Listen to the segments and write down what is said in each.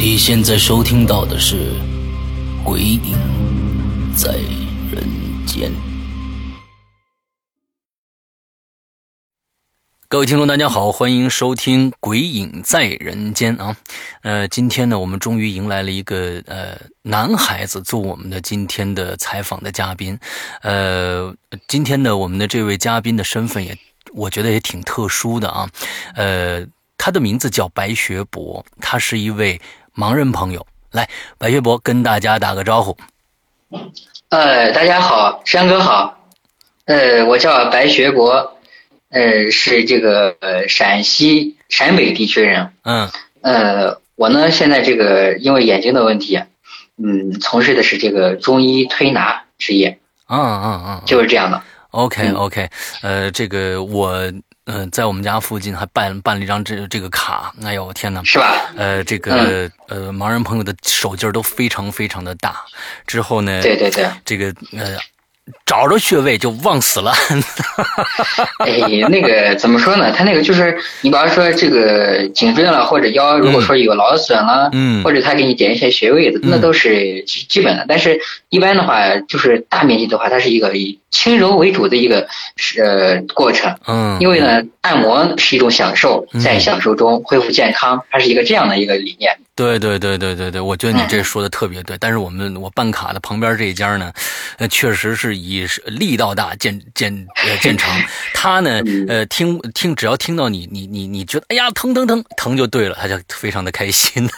你现在收听到的是《鬼影在人间》。各位听众，大家好，欢迎收听《鬼影在人间》啊。呃，今天呢，我们终于迎来了一个呃男孩子做我们的今天的采访的嘉宾。呃，今天呢，我们的这位嘉宾的身份也，我觉得也挺特殊的啊。呃，他的名字叫白学博，他是一位。盲人朋友，来，白学博跟大家打个招呼。呃，大家好，山哥好。呃，我叫白学博，呃，是这个呃陕西陕北地区人。嗯。呃，我呢现在这个因为眼睛的问题，嗯，从事的是这个中医推拿职业。嗯嗯嗯。就是这样的。OK OK，呃，这个我。嗯，在我们家附近还办办了一张这这个卡，哎呦天哪，是吧？呃，这个呃，盲人朋友的手劲儿都非常非常的大。之后呢，对对对，这个呃。找着穴位就忘死了。哎，那个怎么说呢？他那个就是，你比方说这个颈椎了或者腰，如果说有劳损了，嗯，或者他给你点一些穴位的，那都是基本的。但是，一般的话，就是大面积的话，它是一个以轻柔为主的一个呃过程。嗯，因为呢，按摩是一种享受，在享受中恢复健康，它是一个这样的一个理念。对对对对对对，我觉得你这说的特别对。但是我们我办卡的旁边这一家呢，呃，确实是以力道大见见呃见长。他呢，呃，听听只要听到你你你你觉得哎呀疼疼疼疼就对了，他就非常的开心。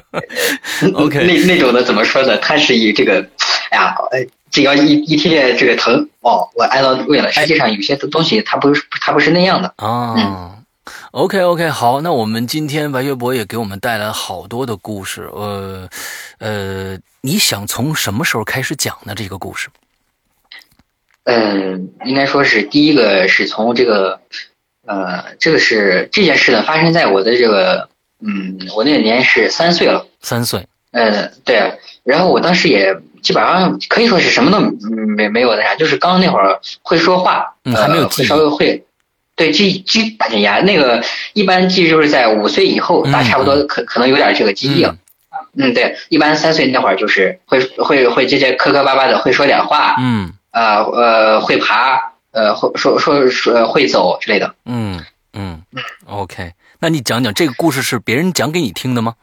OK，那那种的怎么说呢？他是以这个，哎呀，只要一一听见这个疼哦，我挨到位了。实际上有些东西它不是它不是那样的啊。OK OK，好，那我们今天白月博也给我们带来好多的故事，呃，呃，你想从什么时候开始讲呢？这个故事？嗯，应该说是第一个是从这个，呃，这个是这件事呢发生在我的这个，嗯，我那年是三岁了，三岁，嗯，对，然后我当时也基本上可以说是什么都没没有那啥，就是刚那会儿会说话，嗯，还没有稍微会。对，记记大点牙，那个一般记就是在五岁以后，大差不多可可能有点这个记忆了。嗯，对，一般三岁那会儿就是会会会这些磕磕巴巴的，会说点话。嗯，啊呃，会爬，呃，会说说说会走之类的。嗯嗯嗯，OK，那你讲讲这个故事是别人讲给你听的吗？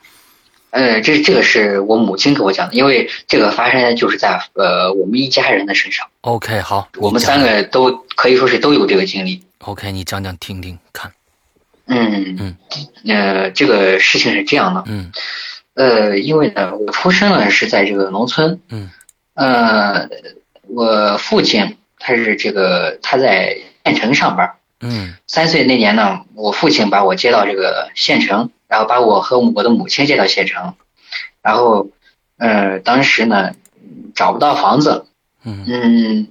呃，这这个是我母亲给我讲的，因为这个发生就是在呃我们一家人的身上。OK，好，我们三个都可以说是都有这个经历。OK，你讲讲听听看。嗯嗯，呃，这个事情是这样的。嗯，呃，因为呢，我出生呢是在这个农村。嗯。呃，我父亲他是这个他在县城上班。嗯。三岁那年呢，我父亲把我接到这个县城，然后把我和我的母亲接到县城，然后，呃，当时呢找不到房子。嗯。嗯。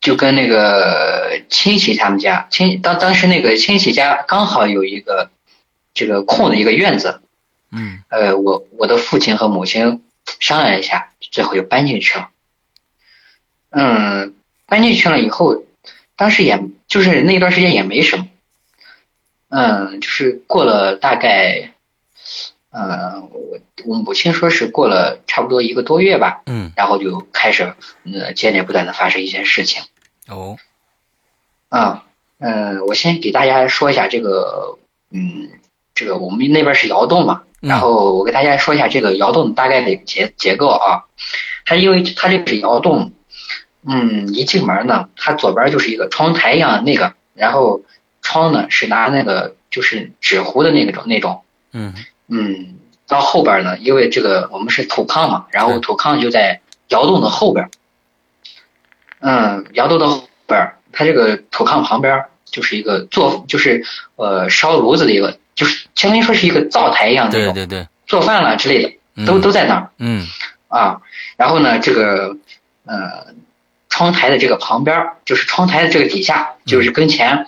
就跟那个亲戚他们家亲当当时那个亲戚家刚好有一个这个空的一个院子，嗯，呃，我我的父亲和母亲商量一下，最后就搬进去了。嗯，搬进去了以后，当时也就是那段时间也没什么，嗯，就是过了大概，呃，我我母亲说是过了差不多一个多月吧，嗯，然后就开始呃接连不断的发生一些事情。哦，啊，嗯，我先给大家说一下这个，嗯，这个我们那边是窑洞嘛，然后我给大家说一下这个窑洞大概的结结构啊。它因为它这个是窑洞，嗯，一进门呢，它左边就是一个窗台一样的那个，然后窗呢是拿那个就是纸糊的那个种那种，嗯嗯，到后边呢，因为这个我们是土炕嘛，然后土炕就在窑洞的后边。嗯，窑洞的后边，它这个土炕旁边就是一个做，就是呃烧炉子的一个，就是相当于说是一个灶台一样的对对对，做饭了之类的，都嗯都在那儿嗯啊。然后呢，这个呃窗台的这个旁边儿，就是窗台的这个底下，就是跟前，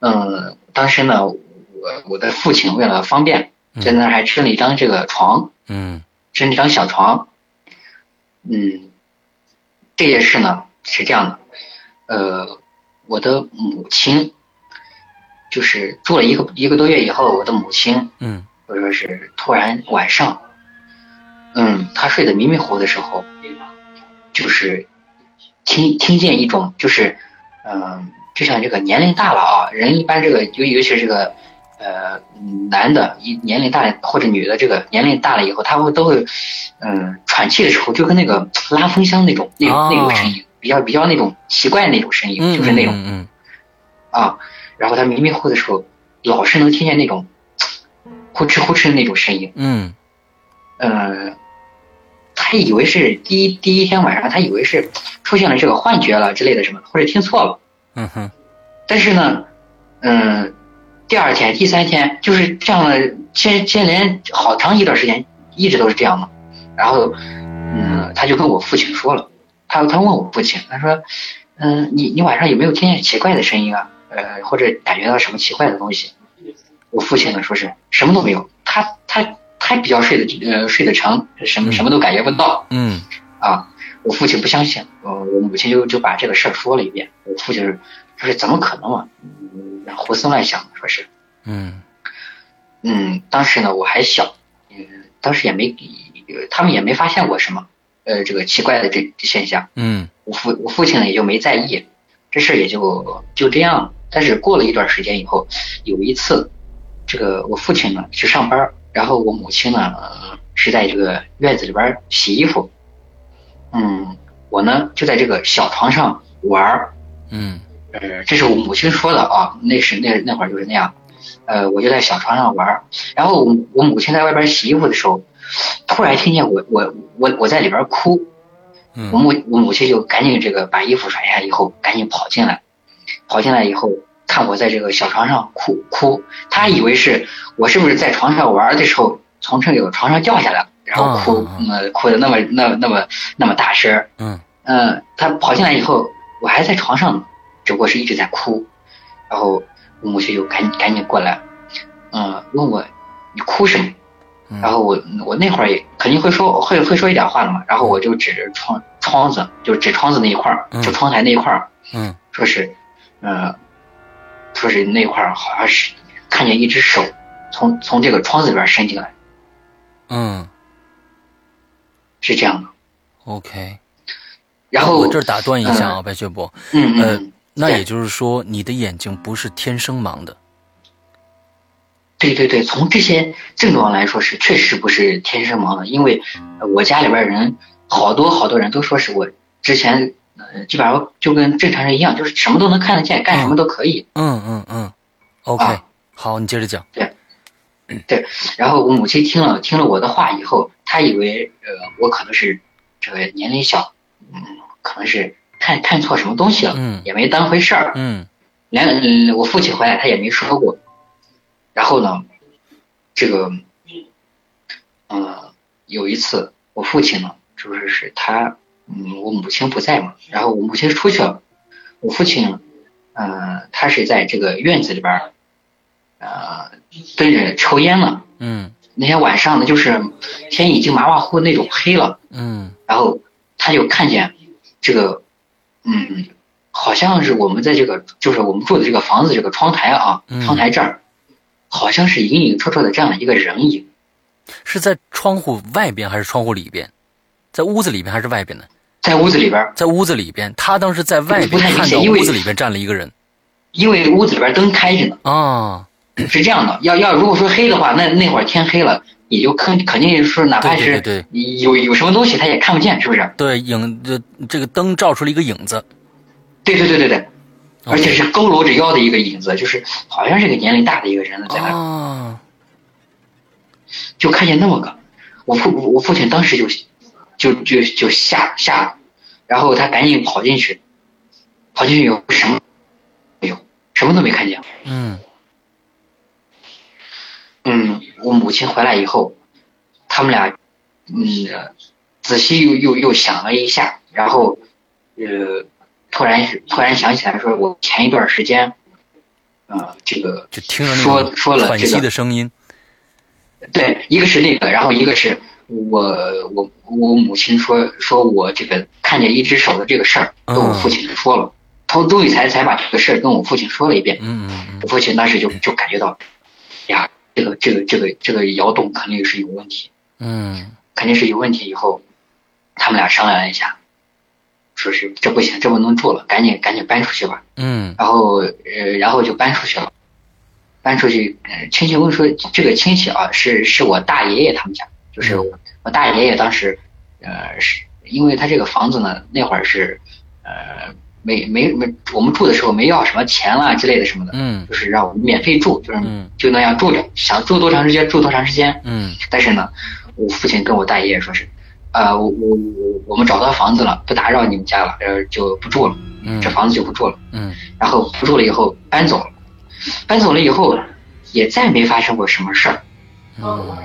嗯，当时呢，我我的父亲为了方便，在那儿还支了一张这个床，嗯。支了一张小床。嗯，这件事呢是这样的，呃，我的母亲就是住了一个一个多月以后，我的母亲嗯。或者说是突然晚上，嗯，她睡得迷迷糊糊的时候，就是听听见一种就是，嗯、就像这个年龄大了啊，人一般这个尤尤其是这个呃男的一年龄大了或者女的这个年龄大了以后，他会都会嗯喘气的时候就跟那个拉风箱那种那种、那种声音，比较比较那种奇怪那种声音，嗯，就是那种。嗯啊，然后他迷迷糊糊的时候，老是能听见那种呼哧呼哧的那种声音。嗯呃，他以为是第一第一天晚上，他以为是出现了这个幻觉了之类的什么，或者听错了。嗯哼但是呢，嗯、第二天、第三天就是这样的，接接连好长一段时间一直都是这样嘛。然后，嗯，他就跟我父亲说了，他他问我父亲，他说，嗯、你你晚上有没有听见奇怪的声音啊？呃，或者感觉到什么奇怪的东西？我父亲呢说是什么都没有，他他他比较睡得呃睡得沉，什么什么都感觉不到。嗯啊，我父亲不相信，呃，我母亲就就把这个事儿说了一遍。我父亲是说是怎么可能嘛，嗯，胡思乱想，说是，嗯嗯，当时呢我还小，嗯，当时也没，呃他们也没发现过什么，呃，这个奇怪的这这现象。嗯我父我父亲呢也就没在意，这事儿也就就这样了。但是过了一段时间以后，有一次，这个我父亲呢去上班，然后我母亲呢、呃是在这个院子里边洗衣服，嗯，我呢就在这个小床上玩儿，嗯。呃，这是我母亲说的啊，那是那那会儿就是那样，呃，我就在小床上玩儿，然后我我母亲在外边洗衣服的时候，突然听见我我我我在里边哭，我嗯母我母亲就赶紧这个把衣服甩下以后，赶紧跑进来，跑进来以后看我在这个小床上哭哭，他以为是我是不是在床上玩的时候从这个床上掉下来了，然后哭啊，呃，哭的那么那那么那么大声儿嗯。嗯，她跑进来以后，我还在床上呢，只不过是一直在哭，然后我母亲就赶紧赶紧过来，嗯，问我你哭什么？嗯。然后我我那会儿也肯定会说会会说一点话的嘛，然后我就指着窗窗子，就指窗子那一块儿，嗯。就窗台那一块儿，嗯。说是，呃，说是那块儿好像是看见一只手从从这个窗子里边伸进来，嗯是这样的。，OK。然后我这儿打断一下啊，白雪波，呃嗯嗯，对那也就是说，你的眼睛不是天生盲的。对对对，从这些症状来说是确实不是天生盲的，因为呃我家里边人好多好多人都说是我之前呃基本上就跟正常人一样，就是什么都能看得见，干什么都可以。嗯嗯嗯，OK，啊好，你接着讲。对，对然后我母亲听了听了我的话以后，她以为呃我可能是这个年龄小，嗯，可能是看看错什么东西了，嗯也没当回事儿。嗯连嗯我父亲回来他也没说过。然后呢，这个，呃，有一次我父亲呢，就是是他，嗯，我母亲不在嘛，然后我母亲出去了，我父亲，呃，他是在这个院子里边儿，呃，蹲着抽烟呢。嗯那天晚上呢，就是天已经麻麻糊那种黑了，嗯然后他就看见这个，嗯，好像是我们在这个，就是我们住的这个房子这个窗台啊，嗯窗台这儿，好像是隐隐绰绰的站了一个人影，是在窗户外边还是窗户里边？在屋子里边还是外边呢？在屋子里边，在屋子里边，他当时在外看到显因为屋子里边站了一个人因为屋子里边灯开着呢，啊，是这样的。要要如果说黑的话，那那会儿天黑了，也就肯肯定是哪怕对是有有什么东西他也看不见，是不是？对，影这这个灯照出了一个影子，对对对对对，而且是佝偻着腰的一个影子，就是好像是个年龄大的一个人在那儿。啊，就就看见那么个，我父我父亲当时就就就就吓吓了，然后他赶紧跑进去，跑进去以后什么没有，什么都没看见。嗯嗯，我母亲回来以后，他们俩嗯仔细又又又想了一下，然后呃突然突然想起来说，我前一段时间。啊，这个就听着说说了这个的声音，对，一个是那个，然后一个是我我我母亲说说我这个看见一只手的这个事儿，跟我父亲说了，他终于才才把这个事儿跟我父亲说了一遍。嗯嗯我父亲当时就就感觉到，呀，这个这个这个这个窑洞肯定是有问题，嗯肯定是有问题。以后他们俩商量了一下。说是这不行，这不能住了，赶紧赶紧搬出去吧。嗯，然后呃，然后就搬出去了。搬出去，亲戚问说，这个亲戚啊，是是我大爷爷他们家，就是我大爷爷当时，呃，是因为他这个房子呢，那会儿是呃没没没，我们住的时候没要什么钱啦之类的什么的，嗯，就是让我们免费住，就是嗯就那样住着，想住多长时间住多长时间。嗯但是呢，我父亲跟我大爷爷说是。啊，我我我我们找到房子了，不打扰你们家了，呃，就不住了，嗯，这房子就不住了，嗯，然后不住了以后搬走了，搬走了以后也再没发生过什么事儿，嗯，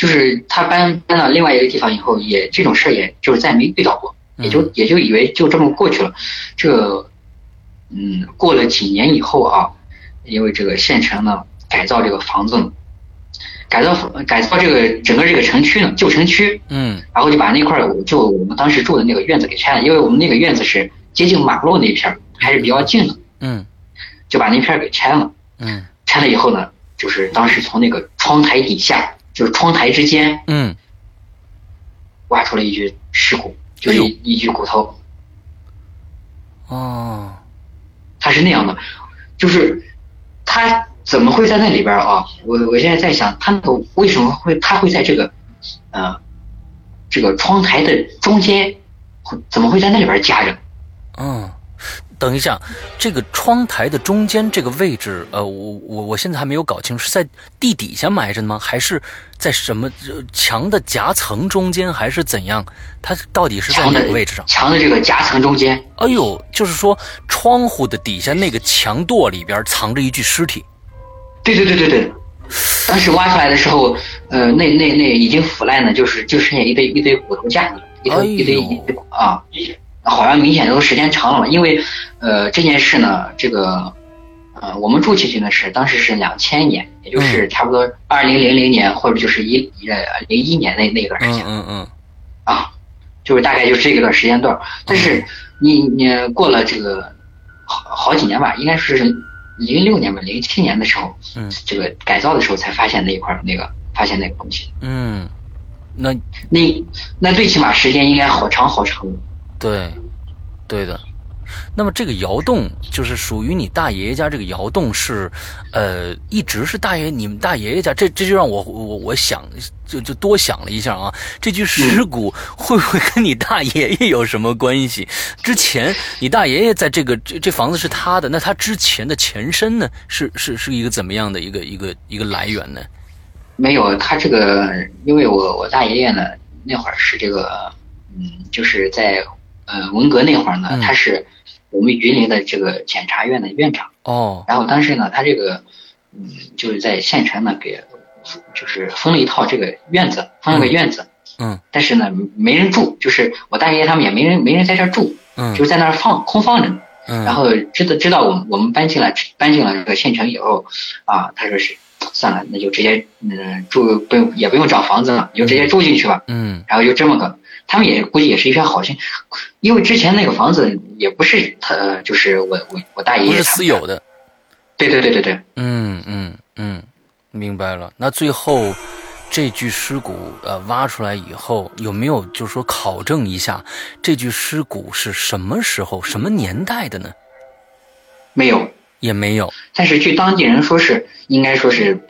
就是他搬搬到另外一个地方以后，也这种事儿也就是再没遇到过，也就也就以为就这么过去了，这，嗯，过了几年以后啊，因为这个县城呢改造这个房子呢。改造改造这个整个这个城区呢，旧城区，嗯，然后就把那块儿就我们当时住的那个院子给拆了，因为我们那个院子是接近马路那一片，还是比较近的，嗯，就把那片给拆了，嗯，拆了以后呢，就是当时从那个窗台底下，就是窗台之间，嗯，挖出了一具尸骨，就是一一具骨头，哦，他是那样的，就是他。怎么会在那里边啊？我我现在在想，他为什么会他会在这个，呃，这个窗台的中间，怎么会在那里边夹着？嗯，等一下，这个窗台的中间这个位置，呃，我我我现在还没有搞清楚，是在地底下埋着呢吗？还是在什么墙的夹层中间，还是怎样？它到底是在哪个位置上？墙的这个夹层中间。哎呦，就是说窗户的底下那个墙垛里边藏着一具尸体。对对对对对，当时挖出来的时候，呃，那那那已经腐烂了，就是就剩下一堆一堆骨头架子，一堆一堆一堆啊，好像明显都时间长了嘛。因为呃这件事呢，这个呃我们住进去呢是当时是两千年，也就是差不多二零零零年或者就是一呃零一年那那段时间，嗯嗯啊，就是大概就是这个段时间段。但是你你过了这个好好几年吧，应该是。零六年吧，零七年的时候，嗯，这个改造的时候才发现那一块那个发现那个东西。嗯，那那那最起码时间应该好长好长。对，对的。那么这个窑洞就是属于你大爷爷家这个窑洞是，呃，一直是大爷你们大爷爷家，这这就让我我我想就就多想了一下啊，这具尸骨会不会跟你大爷爷有什么关系？之前你大爷爷在这个这这房子是他的，那他之前的前身呢，是是是一个怎么样的一个一个一个来源呢？没有，他这个因为我我大爷爷呢那会儿是这个嗯，就是在呃文革那会儿呢，他是。我们榆林的这个检察院的院长哦，然后当时呢，他这个嗯，就是在县城呢给就是封了一套这个院子，封了个院子，嗯，但是呢没人住，就是我大爷爷他们也没人没人在这住，嗯，就在那儿放空放着，嗯，然后知道知道我们我们搬进来搬进了这个县城以后啊，他说是算了，那就直接嗯住不用也不用找房子了，就直接住进去吧，嗯，然后就这么个。他们也估计也是一片好心，因为之前那个房子也不是他，就是我我我大爷爷不是私有的，对对对对对，嗯嗯嗯，明白了。那最后这具尸骨呃挖出来以后，有没有就是说考证一下这具尸骨是什么时候、什么年代的呢？没有，也没有。但是据当地人说是，应该说是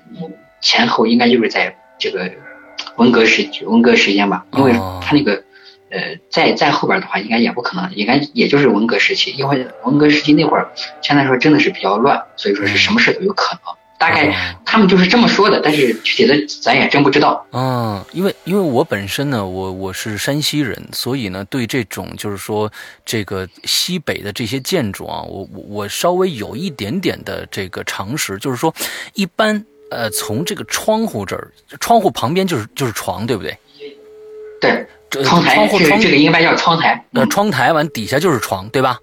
前后应该就是在这个文革时文革时间吧，因为他那个。呃，在在后边的话，应该也不可能，应该也就是文革时期，因为文革时期那会儿，相对来说真的是比较乱，所以说是什么事都有可能。大概他们就是这么说的，但是具体的咱也真不知道。嗯，因为因为我本身呢，我我是山西人，所以呢，对这种就是说这个西北的这些建筑啊，我我我稍微有一点点的这个常识，就是说，一般呃，从这个窗户这儿，窗户旁边就是就是床，对不对？对，这窗窗户窗这个应该叫窗台。呃嗯窗台完底下就是床，对吧？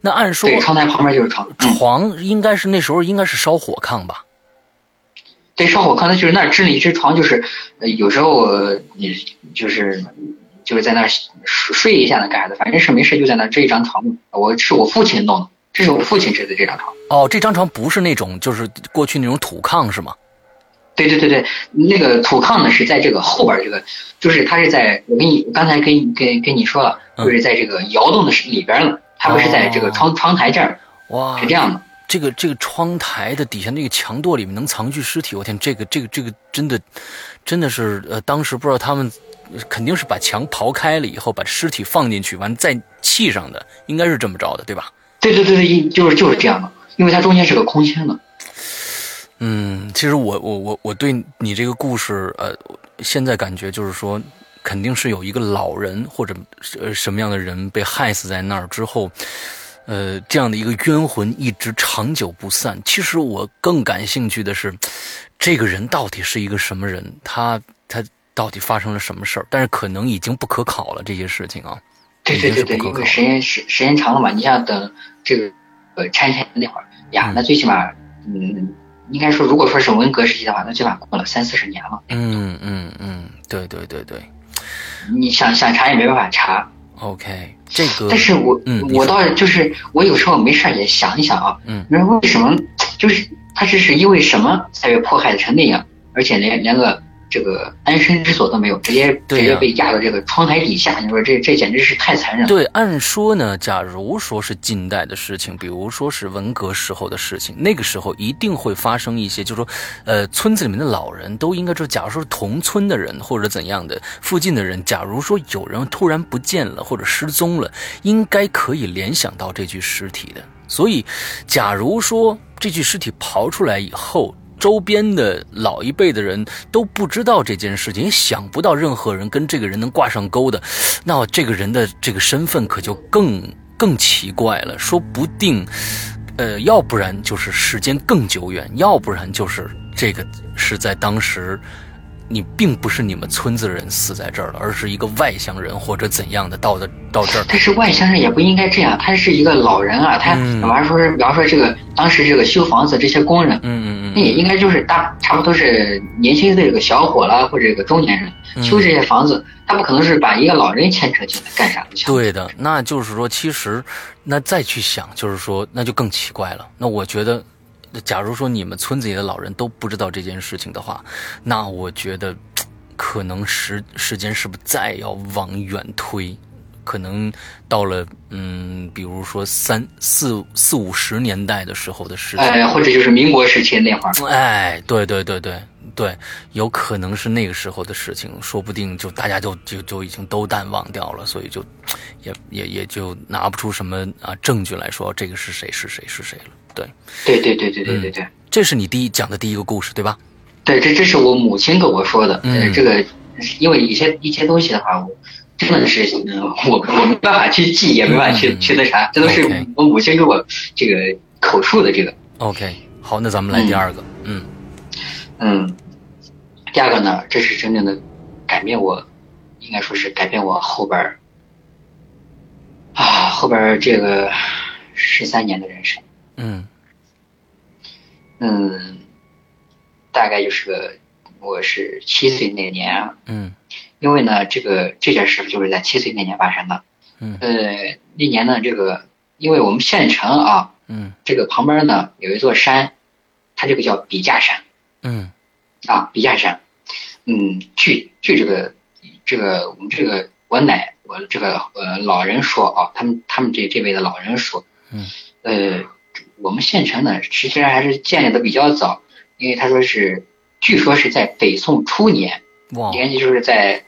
那按说对，窗台旁边就是床。嗯，床应该是那时候应该是烧火炕吧？对，烧火炕，那就是那儿支了一只床，就是呃有时候呃你就是就是在那儿睡睡一下呢，干啥的，反正是没事就在那儿支一张床。我是我父亲弄的，这是我父亲支的这张床。哦，这张床不是那种就是过去那种土炕是吗？对对对对，那个土炕呢是在这个后边儿这个，就是它是在我跟你刚才跟你跟跟你说了，嗯就是在这个窑洞的里边了，它不是在这个窗窗台这儿，哇，是这样的。这个这个窗台的底下那个墙垛里面能藏具尸体，我天，这个这个这个真的真的是呃，当时不知道他们肯定是把墙刨开了以后，把尸体放进去，完了再砌上的，应该是这么着的，对吧？对对对对，就是就是这样的，因为它中间是个空间的。嗯，其实我我我我对你这个故事，呃，现在感觉就是说，肯定是有一个老人或者呃什么样的人被害死在那儿之后，呃，这样的一个冤魂一直长久不散。其实我更感兴趣的是，这个人到底是一个什么人？他他到底发生了什么事儿？但是可能已经不可考了这些事情啊。对对对对，因为时间时时间长了嘛，你像等这个呃拆迁那会儿呀，那最起码嗯。应该说，如果说是文革时期的话，那最起码过了三四十年了。嗯嗯嗯，对对对对。你想想查也没办法查。OK，这个。但是我、嗯、我倒就是我有时候没事也想一想啊，嗯，你说为什么就是他这是因为什么才被迫害成那样，而且连连个这个安身之所都没有，直接、啊、直接被压到这个窗台底下，你说这这简直是太残忍了。对，按说呢，假如说是近代的事情，比如说是文革时候的事情，那个时候一定会发生一些，就是说，呃，村子里面的老人都应该说，假如说是同村的人或者怎样的，附近的人，假如说有人突然不见了或者失踪了，应该可以联想到这具尸体的。所以，假如说这具尸体刨出来以后，周边的老一辈的人都不知道这件事情，也想不到任何人跟这个人能挂上钩的，那这个人的这个身份可就更更奇怪了。说不定，呃，要不然就是时间更久远，要不然就是这个是在当时，你并不是你们村子人死在这儿了，而是一个外乡人或者怎样的到的到这儿。但是外乡人也不应该这样，他是一个老人啊，他嗯比方说是比方说这个当时这个修房子这些工人，嗯嗯嗯，那也应该就是大差不多是年轻的这个小伙了或者这个中年人嗯修这些房子，他不可能是把一个老人牵扯进来干啥的。对的，那就是说，其实那再去想，就是说，那就更奇怪了。那我觉得。假如说你们村子里的老人都不知道这件事情的话，那我觉得可能时时间是不是再要往远推，可能到了嗯，比如说三四四五十年代的时候的事情，哎，或者就是民国时期那会儿，哎，对对对对对，有可能是那个时候的事情，说不定就大家就就就已经都淡忘掉了，所以就也也也就拿不出什么啊证据来说这个是谁是谁是谁了。对，对对对对对对对，嗯，这是你第一讲的第一个故事，对吧？对，这这是我母亲跟我说的。嗯，这个因为一些一些东西的话，我真的是嗯，我我没办法去记，也没办法去、嗯、去那啥，这都是我母亲给我这个口述的这个。OK，好，那咱们来第二个。嗯嗯，第二个呢，这是真正的改变我，应该说是改变我后边儿啊后边儿这个十三年的人生。嗯嗯，大概就是个，我是七岁那年，嗯，因为呢，这个这件事就是在七岁那年发生的，嗯，呃，那年呢，这个因为我们县城啊，嗯，这个旁边呢有一座山，它这个叫笔架山，嗯，啊，笔架山，嗯，据据这个这个我们这个我奶我这个呃老人说啊，他们他们这这位的老人说，嗯，呃。我们县城呢，实际上还是建立的比较早，因为他说是，据说是在北宋初年，哇，连续就是在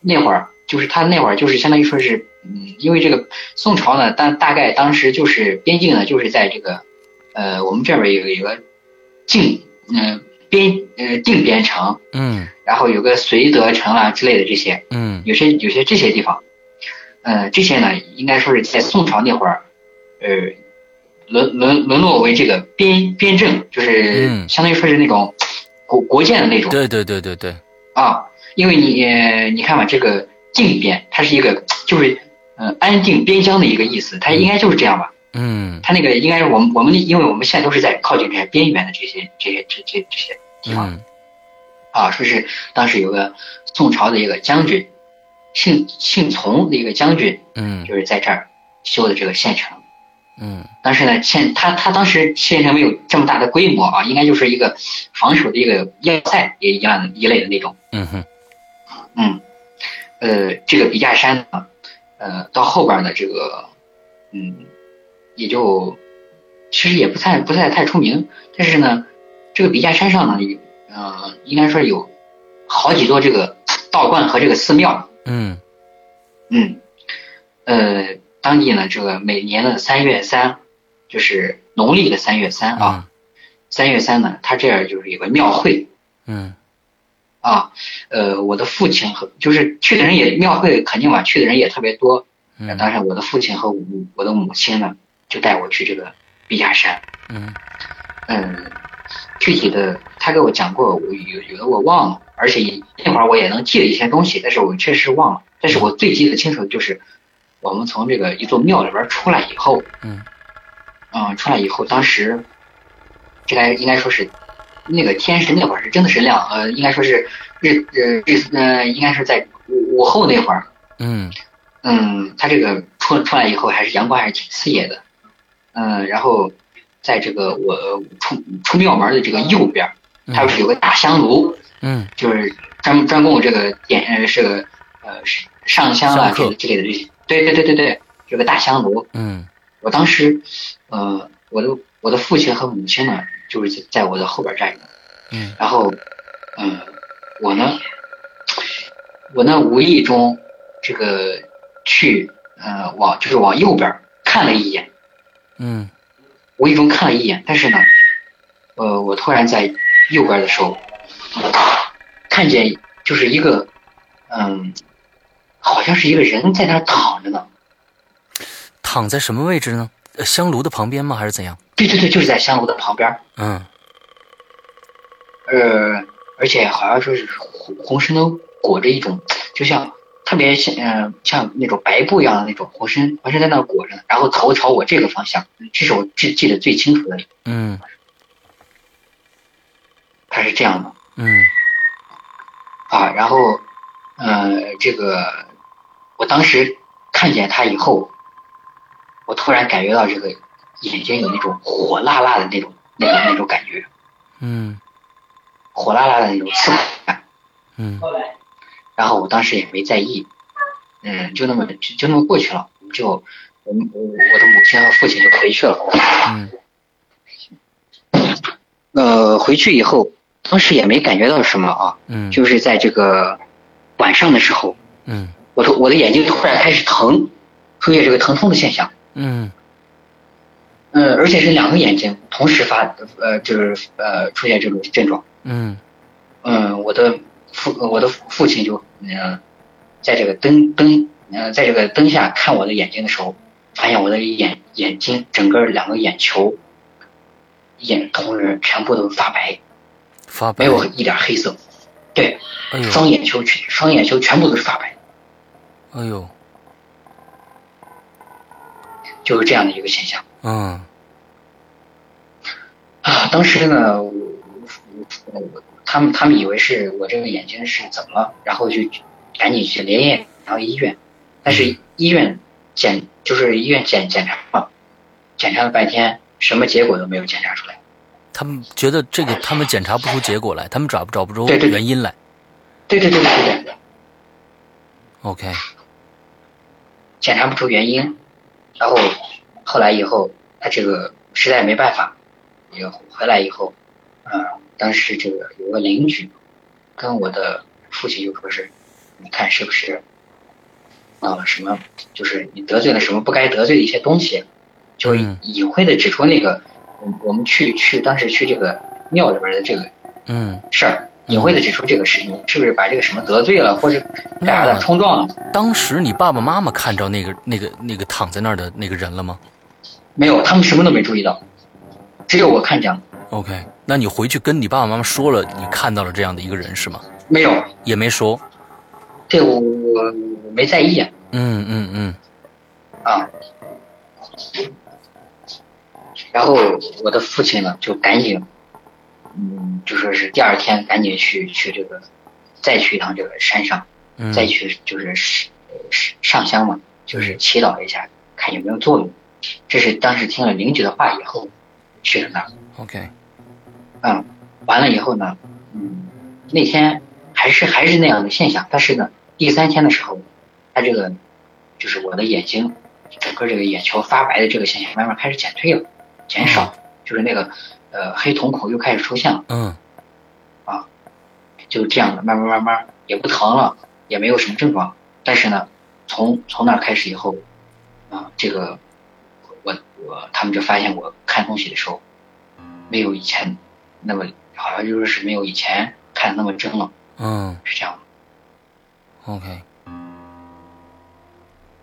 那会儿，就是他那会儿就是相当于说是，嗯，因为这个宋朝呢，当大概当时就是边境呢，就是在这个，呃，我们这边有一个晋，嗯、呃，边呃定边城，嗯。然后有个绥德城啊之类的这些，嗯。有些有些这些地方，呃，这些呢应该说是在宋朝那会儿，呃，沦沦沦落为这个边边镇，就是嗯。相当于说是那种国国建的那种。对对对对对，啊，因为你呃你看嘛，这个靖边它是一个就是呃安定边疆的一个意思，它应该就是这样吧。嗯。他那个应该是我们我们因为我们现在都是在靠近这些边缘的这些这些这这这些地方、嗯。啊，说是当时有个宋朝的一个将军，姓姓从的一个将军，嗯。就是在这儿修的这个县城。嗯。但是呢，县他他当时县城没有这么大的规模啊，应该就是一个防守的一个要塞也一样的一类的那种。嗯哼。嗯，呃，这个笔架山呢，呃，到后边的这个，嗯，也就其实也不太不太太出名，但是呢，这个笔架山上呢，呃，应该说有好几座这个道观和这个寺庙。嗯嗯，呃，当地呢，这个每年的三月三，就是农历的三月三啊，三月三呢，它这儿就是有个庙会。嗯啊，呃，我的父亲和就是去的人也庙会肯定吧，去的人也特别多。嗯当时我的父亲和我我的母亲呢，就带我去这个笔架山。嗯嗯，具体的他给我讲过，我有有的我忘了，而且那会儿我也能记得一些东西，但是我确实忘了。但是我最记得清楚的就是，我们从这个一座庙里边出来以后，嗯嗯，出来以后，当时这该应该说是那个天是那会儿是真的是亮，呃，应该说是日呃日呃，应该是在午午后那会儿，嗯嗯，它这个出出来以后还是阳光还是挺刺眼的，嗯，然后在这个我出出庙门的这个右边，它不是有个大香炉，嗯。就是专专供这个点呃是个呃上香啊这之类的这些，对对对对对，这个大香炉，嗯。我当时，呃，我的我的父亲和母亲呢，就是在在我的后边站着，嗯。然后，嗯、我呢，我呢无意中这个去呃往就是往右边看了一眼，嗯无意中看了一眼，但是呢，呃，我突然在右边的时候，看见就是一个，嗯，好像是一个人在那儿躺着呢，躺在什么位置呢？呃香炉的旁边吗？还是怎样？对对对，就是在香炉的旁边。嗯呃，而且好像说是浑浑身都裹着一种，就像特别像嗯像那种白布一样的那种，浑身浑身在那裹着，然后头朝我这个方向，这是我记记得最清楚的，嗯他是这样的嗯啊。然后呃，这个我当时看见他以后，我突然感觉到这个眼睛有那种火辣辣的那种那种那种感觉，嗯火辣辣的那种刺痛感。嗯然后我当时也没在意，嗯，就那么就就那么过去了，就我们我我的母亲和父亲就回去了。嗯。呃，回去以后，当时也没感觉到什么啊，嗯。就是在这个晚上的时候，嗯。我的我的眼睛突然开始疼，出现这个疼痛的现象，嗯。嗯，而且是两个眼睛同时发，呃，就是呃出现这种症状，嗯。嗯，我的父我的父亲就嗯、呃在这个灯灯呃在这个灯下看我的眼睛的时候，发现我的眼眼睛整个两个眼球眼瞳仁全部都发白，发白没有一点黑色，对，哎双眼球全双眼球全部都是发白，哎呦。就是这样的一个现象。嗯。啊。当时呢，我我我他们他们以为是我这个眼睛是怎么了，然后就赶紧去连夜然后医院，但是医院检就是医院检检查了，检查了半天，什么结果都没有检查出来。他们觉得这个他们检查不出结果来，他们找不找不出原因来。对对对对对对，OK，检查不出原因，然后后来以后他这个实在没办法，也回来以后，呃，当时这个有个邻居跟我的父亲就说是，你看是不是啊、呃什么，就是你得罪了什么不该得罪的一些东西，就嗯隐晦的指出那个我我们去去当时去这个庙里边的这个嗯，事儿，隐晦的指出这个事情，是不是把这个什么得罪了，或者干啥的冲撞了？当时你爸爸妈妈看着那个那个那个躺在那儿的那个人了吗没有，他们什么都没注意到，只有我看见了。？OK，那你回去跟你爸爸妈妈说了，你看到了这样的一个人是吗？没有，也没说。对我我我没在意嗯嗯嗯啊。然后我的父亲呢，就赶紧，嗯，就说是第二天赶紧去去这个，再去一趟这个山上，嗯，再去就是上上香嘛，就是祈祷一下，看有没有作用。这是当时听了邻居的话以后去了那儿。OK，嗯，完了以后呢，嗯，那天还是还是那样的现象，但是呢，第三天的时候，他这个就是我的眼睛，整个这个眼球发白的这个现象慢慢开始减退了，减少，就是那个呃黑瞳孔又开始出现了，嗯。啊就这样的，慢慢慢慢也不疼了，也没有什么症状，但是呢，从从那儿开始以后，啊，这个我我他们就发现我看东西的时候，没有以前那么好像就是是没有以前看的那么真了，嗯是这样的。，OK。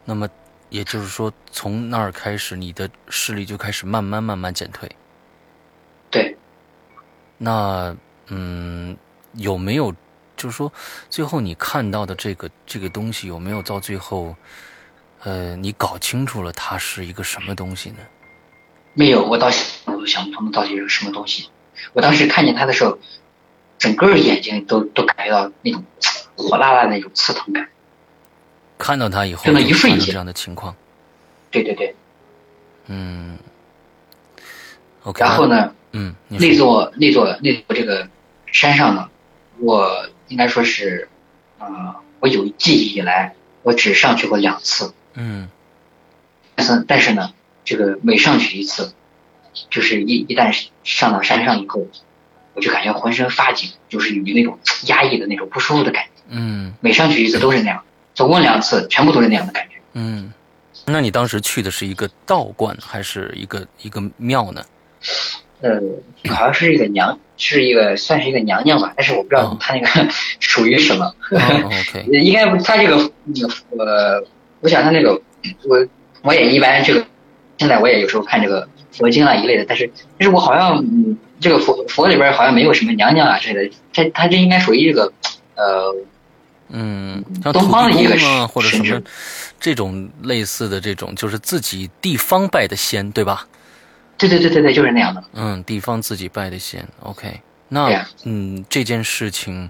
那么也就是说，从那儿开始，你的视力就开始慢慢慢慢减退。对，那嗯，有没有就是说，最后你看到的这个这个东西有没有到最后，呃，你搞清楚了它是一个什么东西呢？没有，我到现在我都想不通到底是什么东西。我当时看见他的时候，整个眼睛都都感觉到那种火辣辣的那种刺疼感。看到他以后，就那一瞬间这样的情况，对对对，嗯，OK。然后？呢，嗯，那座那座那座这个山上呢，我应该说是，呃，我有记忆以来，我只上去过两次，嗯但是但是呢，这个每上去一次，就是一一旦上到山上以后，我就感觉浑身发紧，就是有那种压抑的那种不舒服的感觉。嗯每上去一次都是那样，总共两次，全部都是那样的感觉。嗯，那你当时去的是一个道观还是一个一个庙呢？呃，好像是一个娘，是一个算是一个娘娘吧，但是我不知道哦她那个 属于什么。哦 OK，应该不，他这个那个呃，我想他那个我我也一般这个，现在我也有时候看这个佛经啊一类的，但是但是我好像嗯，这个佛佛里边好像没有什么娘娘啊之类的，这它这应该属于这个呃嗯，像东土地方的一个公啊，或者什么这种类似的这种，就是自己地方拜的仙，对吧？对对对对对，就是那样的。嗯，地方自己拜的仙。OK，那、嗯，这件事情，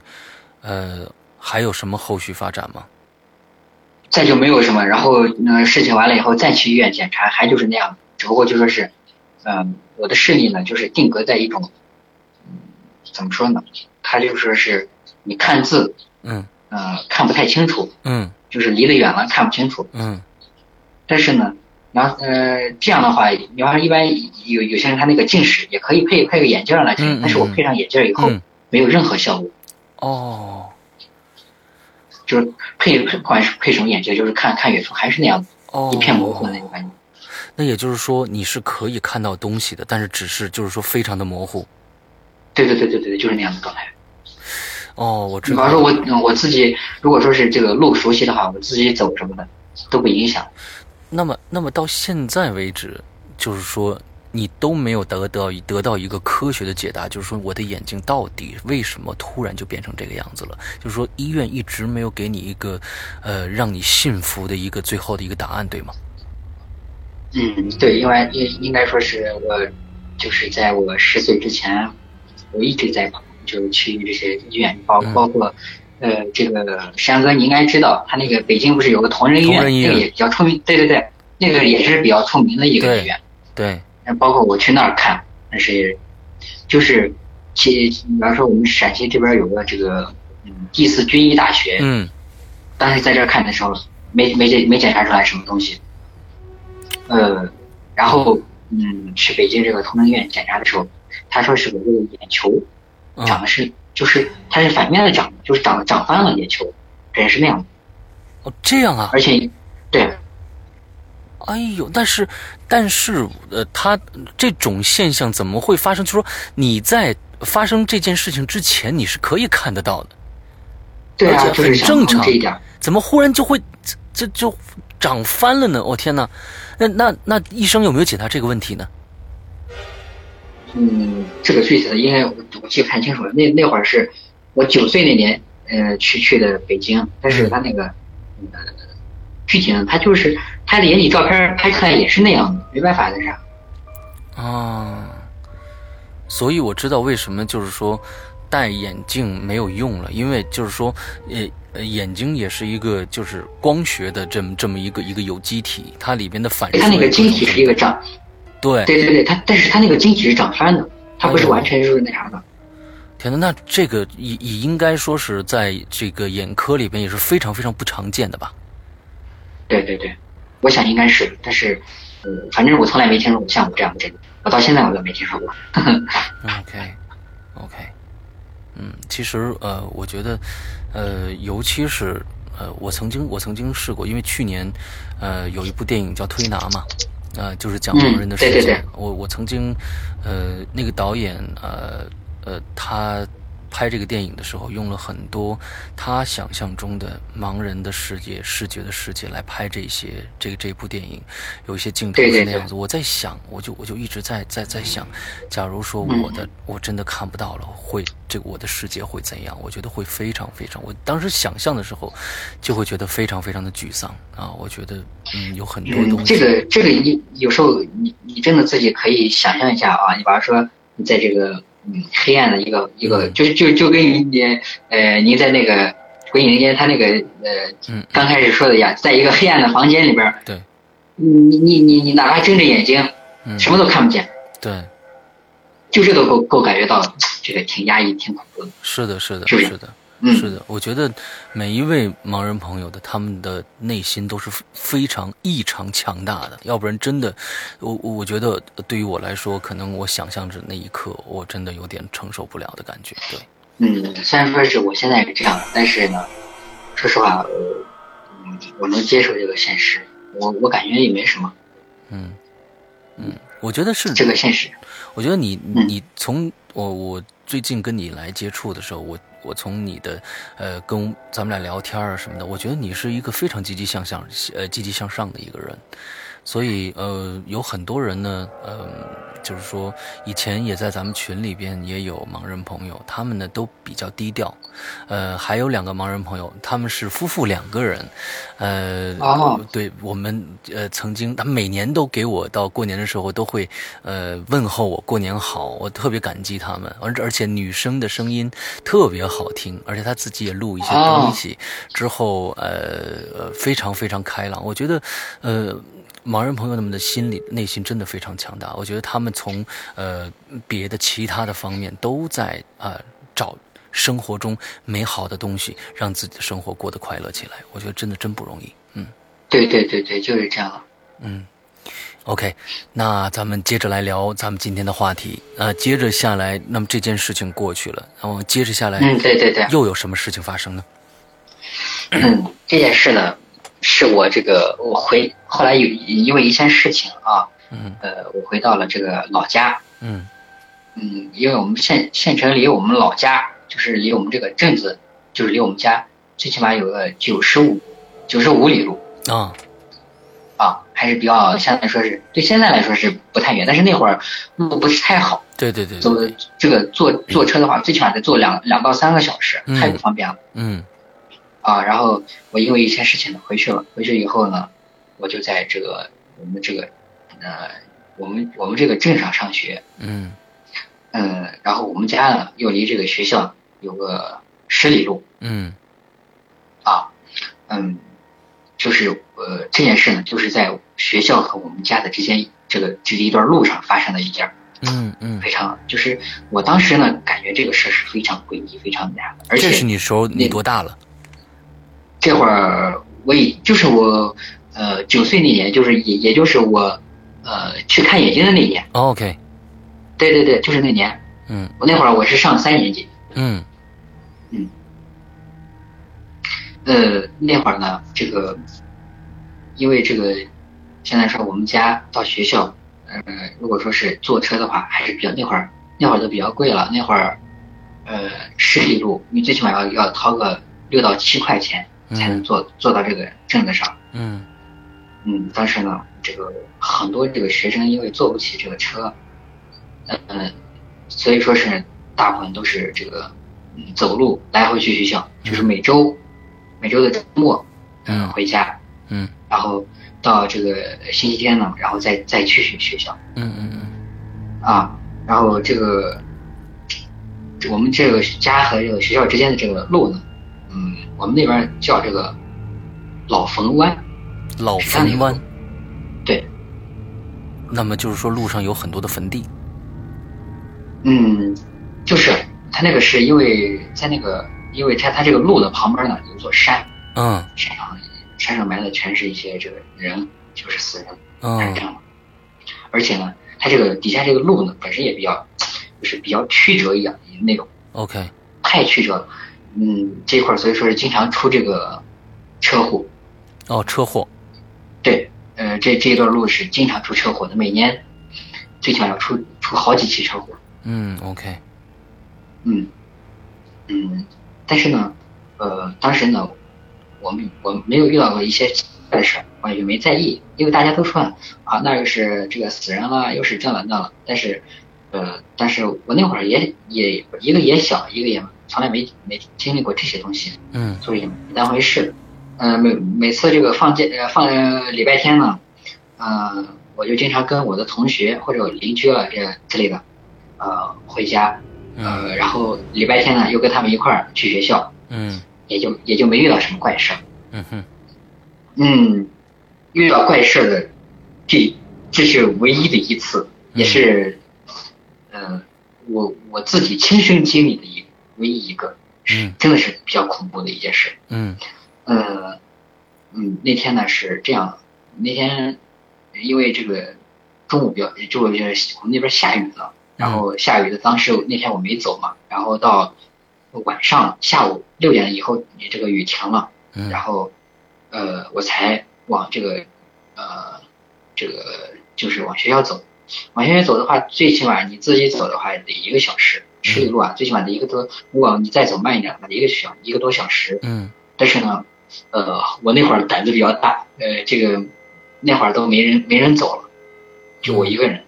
呃，还有什么后续发展吗？再就没有什么，然后呃事情完了以后再去医院检查，还就是那样，只不过就说是，嗯、我的视力呢就是定格在一种，嗯，怎么说呢？他就说是你看字，嗯呃，看不太清楚，嗯就是离得远了看不清楚。嗯但是呢，然后呃这样的话，你要是一般有有些人他那个近视也可以配配个眼镜来但是我嗯配上眼镜以后、嗯，没有任何效果，哦就是配配不管是配什么眼镜，就是看看远处还是那样哦，一片模糊的那种感觉。那也就是说，你是可以看到东西的，但是只是就是说非常的模糊。对对对对对，就是那样的状态。哦，我知道。比方说我嗯我自己如果说是这个路熟悉的话，我自己走什么的都不影响。那么，那么到现在为止，就是说你都没有得到得到一个科学的解答，就是说我的眼睛到底为什么突然就变成这个样子了？就是说医院一直没有给你一个呃让你信服的一个最后的一个答案，对吗？嗯，对，因为应应该说是我就是在我十岁之前，我一直在跑，就是去这些医院，包嗯包括呃这个山哥，你应该知道，他那个北京不是有个同仁医院，同仁医院那个也比较出名，对对对，那个也是比较出名的一个医院。对，包括我去那儿看，那是就是其比方说我们陕西这边有个这个嗯第四军医大学，嗯当时在这儿看的时候，没没检没检查出来什么东西，呃，然后嗯去北京这个同仁医院检查的时候，他说是我这个眼球长嗯的是、就是它是反面的长，就是长长翻了眼球，人是那样的，哦这样啊，而且对哎呦，但是但是呃，他这种现象怎么会发生？就说你在发生这件事情之前，你是可以看得到的，对啊，而且很正常通这一点。怎么忽然就会这这就长翻了呢？我、天哪！那那那医生有没有解答这个问题呢？嗯，这个具体的应该我我记不太清楚了。那那会儿是我九岁那年，呃，去去的北京，但是他那个，呃，具体呢，他就是他的眼底照片拍出来也是那样的，没办法的是。啊，所以我知道为什么就是说戴眼镜没有用了，因为就是说，呃呃，眼睛也是一个就是光学的这么这么一个一个有机体，它里边的反射。它那个晶体是一个长，对对对对，它但是它那个晶体是长翻的，它不是完全就是那啥的。天呐，那这个也也应该说是在这个眼科里边也是非常非常不常见的吧？对对对，我想应该是，但是，呃，反正我从来没听说过像我这样的症，我到现在我都没听说过。OK，OK，嗯，其实呃，我觉得，呃，尤其是呃，我曾经我曾经试过，因为去年呃有一部电影叫《推拿》嘛，呃，就是讲盲人的世界。嗯对对对我我曾经呃那个导演呃呃他。拍这个电影的时候，用了很多他想象中的盲人的世界、视觉的世界来拍这些这个这部电影，有一些镜头是那样子。我在想，我就我就一直在在在想，假如说嗯我的、我真的看不到了，会这个我的世界会怎样？我觉得会非常非常，我当时想象的时候，就会觉得非常非常的沮丧啊！我觉得嗯，有很多东嗯，西，这个这个你有时候你你真的自己可以想象一下啊，你比方说你在这个嗯黑暗的一个一个，嗯就就就跟你你呃您在那个鬼影人间他那个呃嗯刚开始说的一样，在一个黑暗的房间里边儿，对。你你你你你哪怕睁着眼睛，嗯。什么都看不见，对，就这都够够感觉到这个挺压抑、挺恐怖的。是的，是的，是不是？是的。嗯，是的，我觉得每一位盲人朋友的他们的内心都是非常异常强大的，要不然真的，我我觉得对于我来说，可能我想象着那一刻，我真的有点承受不了的感觉。对，嗯，虽然说是我现在是这样，但是呢，说实话，我，嗯，我能接受这个现实，我我感觉也没什么，嗯嗯，我觉得是这个现实。我觉得你嗯你从我我最近跟你来接触的时候，我我从你的呃跟咱们俩聊天啊什么的，我觉得你是一个非常积极向上呃积极向上的一个人，所以呃有很多人呢，嗯、就是说以前也在咱们群里边也有盲人朋友，他们呢都比较低调，呃还有两个盲人朋友，他们是夫妇两个人，呃，哦对我们呃曾经，他每年都给我到过年的时候都会呃问候我过年好，我特别感激他们，而而且女生的声音特别好听，而且她自己也录一些东西，之后呃呃非常非常开朗，我觉得呃。盲人朋友他们的心理内心真的非常强大，我觉得他们从呃别的其他的方面都在啊、呃找生活中美好的东西，让自己的生活过得快乐起来。我觉得真的真不容易。嗯对对对对，就是这样。嗯，OK，那咱们接着来聊咱们今天的话题。呃，接着下来，那么这件事情过去了，然后接着下来嗯，对对对，又有什么事情发生呢？嗯，这件事呢，是我这个我回后来有因为一件事情啊，嗯呃，我回到了这个老家，嗯。嗯，因为我们县县城离我们老家，就是离我们这个镇子，就是离我们家最起码有个九十五九十五里路啊。啊，还是比较相对来说是对现在来说是不太远，但是那会儿路不是太好，对对对走这个坐坐车的话，最起码得坐两两到三个小时，嗯太不方便了。嗯啊，然后我因为一些事情呢回去了，回去以后呢，我就在这个我们这个呃我们我们这个镇上上学，嗯。嗯，然后我们家呢又离这个学校有个十里路嗯。啊，嗯，就是呃这件事呢就是在学校和我们家的之间这个这一段路上发生的一件嗯嗯，非常就是我当时呢感觉这个事是非常诡异非常难的，而且这是你时候你那多大了？这会儿我已就是我呃九岁那年，就是也也就是我呃去看眼睛的那年，哦 OK，对对对，就是那年。嗯。我那会儿我是上三年级，嗯。呃那会儿呢，这个因为这个现在说我们家到学校，呃如果说是坐车的话，还是比较那会儿那会儿都比较贵了，那会儿，呃，十里路你最起码要要掏个六到七块钱才能坐坐到这个镇子上。嗯。嗯，当时呢，这个很多这个学生因为坐不起这个车，嗯、所以说是大部分都是这个嗯走路来回去学校，就是每周每周的周末，嗯。回家，嗯。然后到这个星期天呢，然后再再去学学校嗯嗯嗯。啊，然后这个我们这个家和这个学校之间的这个路呢，嗯，我们那边叫这个老冯湾，老坟湾，对，那么就是说路上有很多的坟地。嗯，就是它那个是因为在那个，因为它它这个路的旁边呢有座山，嗯山上山上埋的全是一些这个人，就是死人，是嗯这样的。而且呢，它这个底下这个路呢本身也比较，就是比较曲折一样的那种，，OK，太曲折了。嗯，这一块儿所以说是经常出这个车祸。哦，车祸。对，呃，这这一段路是经常出车祸的，每年最起码要出出好几起车祸。嗯，OK，嗯，嗯，但是呢，呃，当时呢，我们我没有遇到过一些奇怪的事儿，我也就没在意，因为大家都说啊，那又是这个死人了，又是这了那了。但是，呃，但是我那会儿也也一个也小，一个也从来没没经历过这些东西，嗯。所以也没当回事。呃，每每次这个放假呃放呃礼拜天呢，呃，我就经常跟我的同学或者我邻居啊这之类的，呃，回家，嗯。呃，然后礼拜天呢又跟他们一块儿去学校，嗯。也就也就没遇到什么怪事儿。嗯哼。嗯，遇到怪事的，这这是唯一的一次，也是，呃，我我自己亲身经历的一唯一一个，嗯。真的是比较恐怖的一件事。嗯。呃，嗯，那天呢是这样，那天因为这个中午比较，就我们那边下雨了，然后下雨的当时那天我没走嘛，然后到晚上下午六点以后，你这个雨停了，嗯。然后呃我才往这个呃这个就是往学校走，往学校走的话，最起码你自己走的话得一个小时，十里路啊，最起码得一个多，如果你再走慢一点得一个小一个多小时。嗯但是呢，呃，我那会儿胆子比较大，呃，这个那会儿都没人没人走了，就我一个人，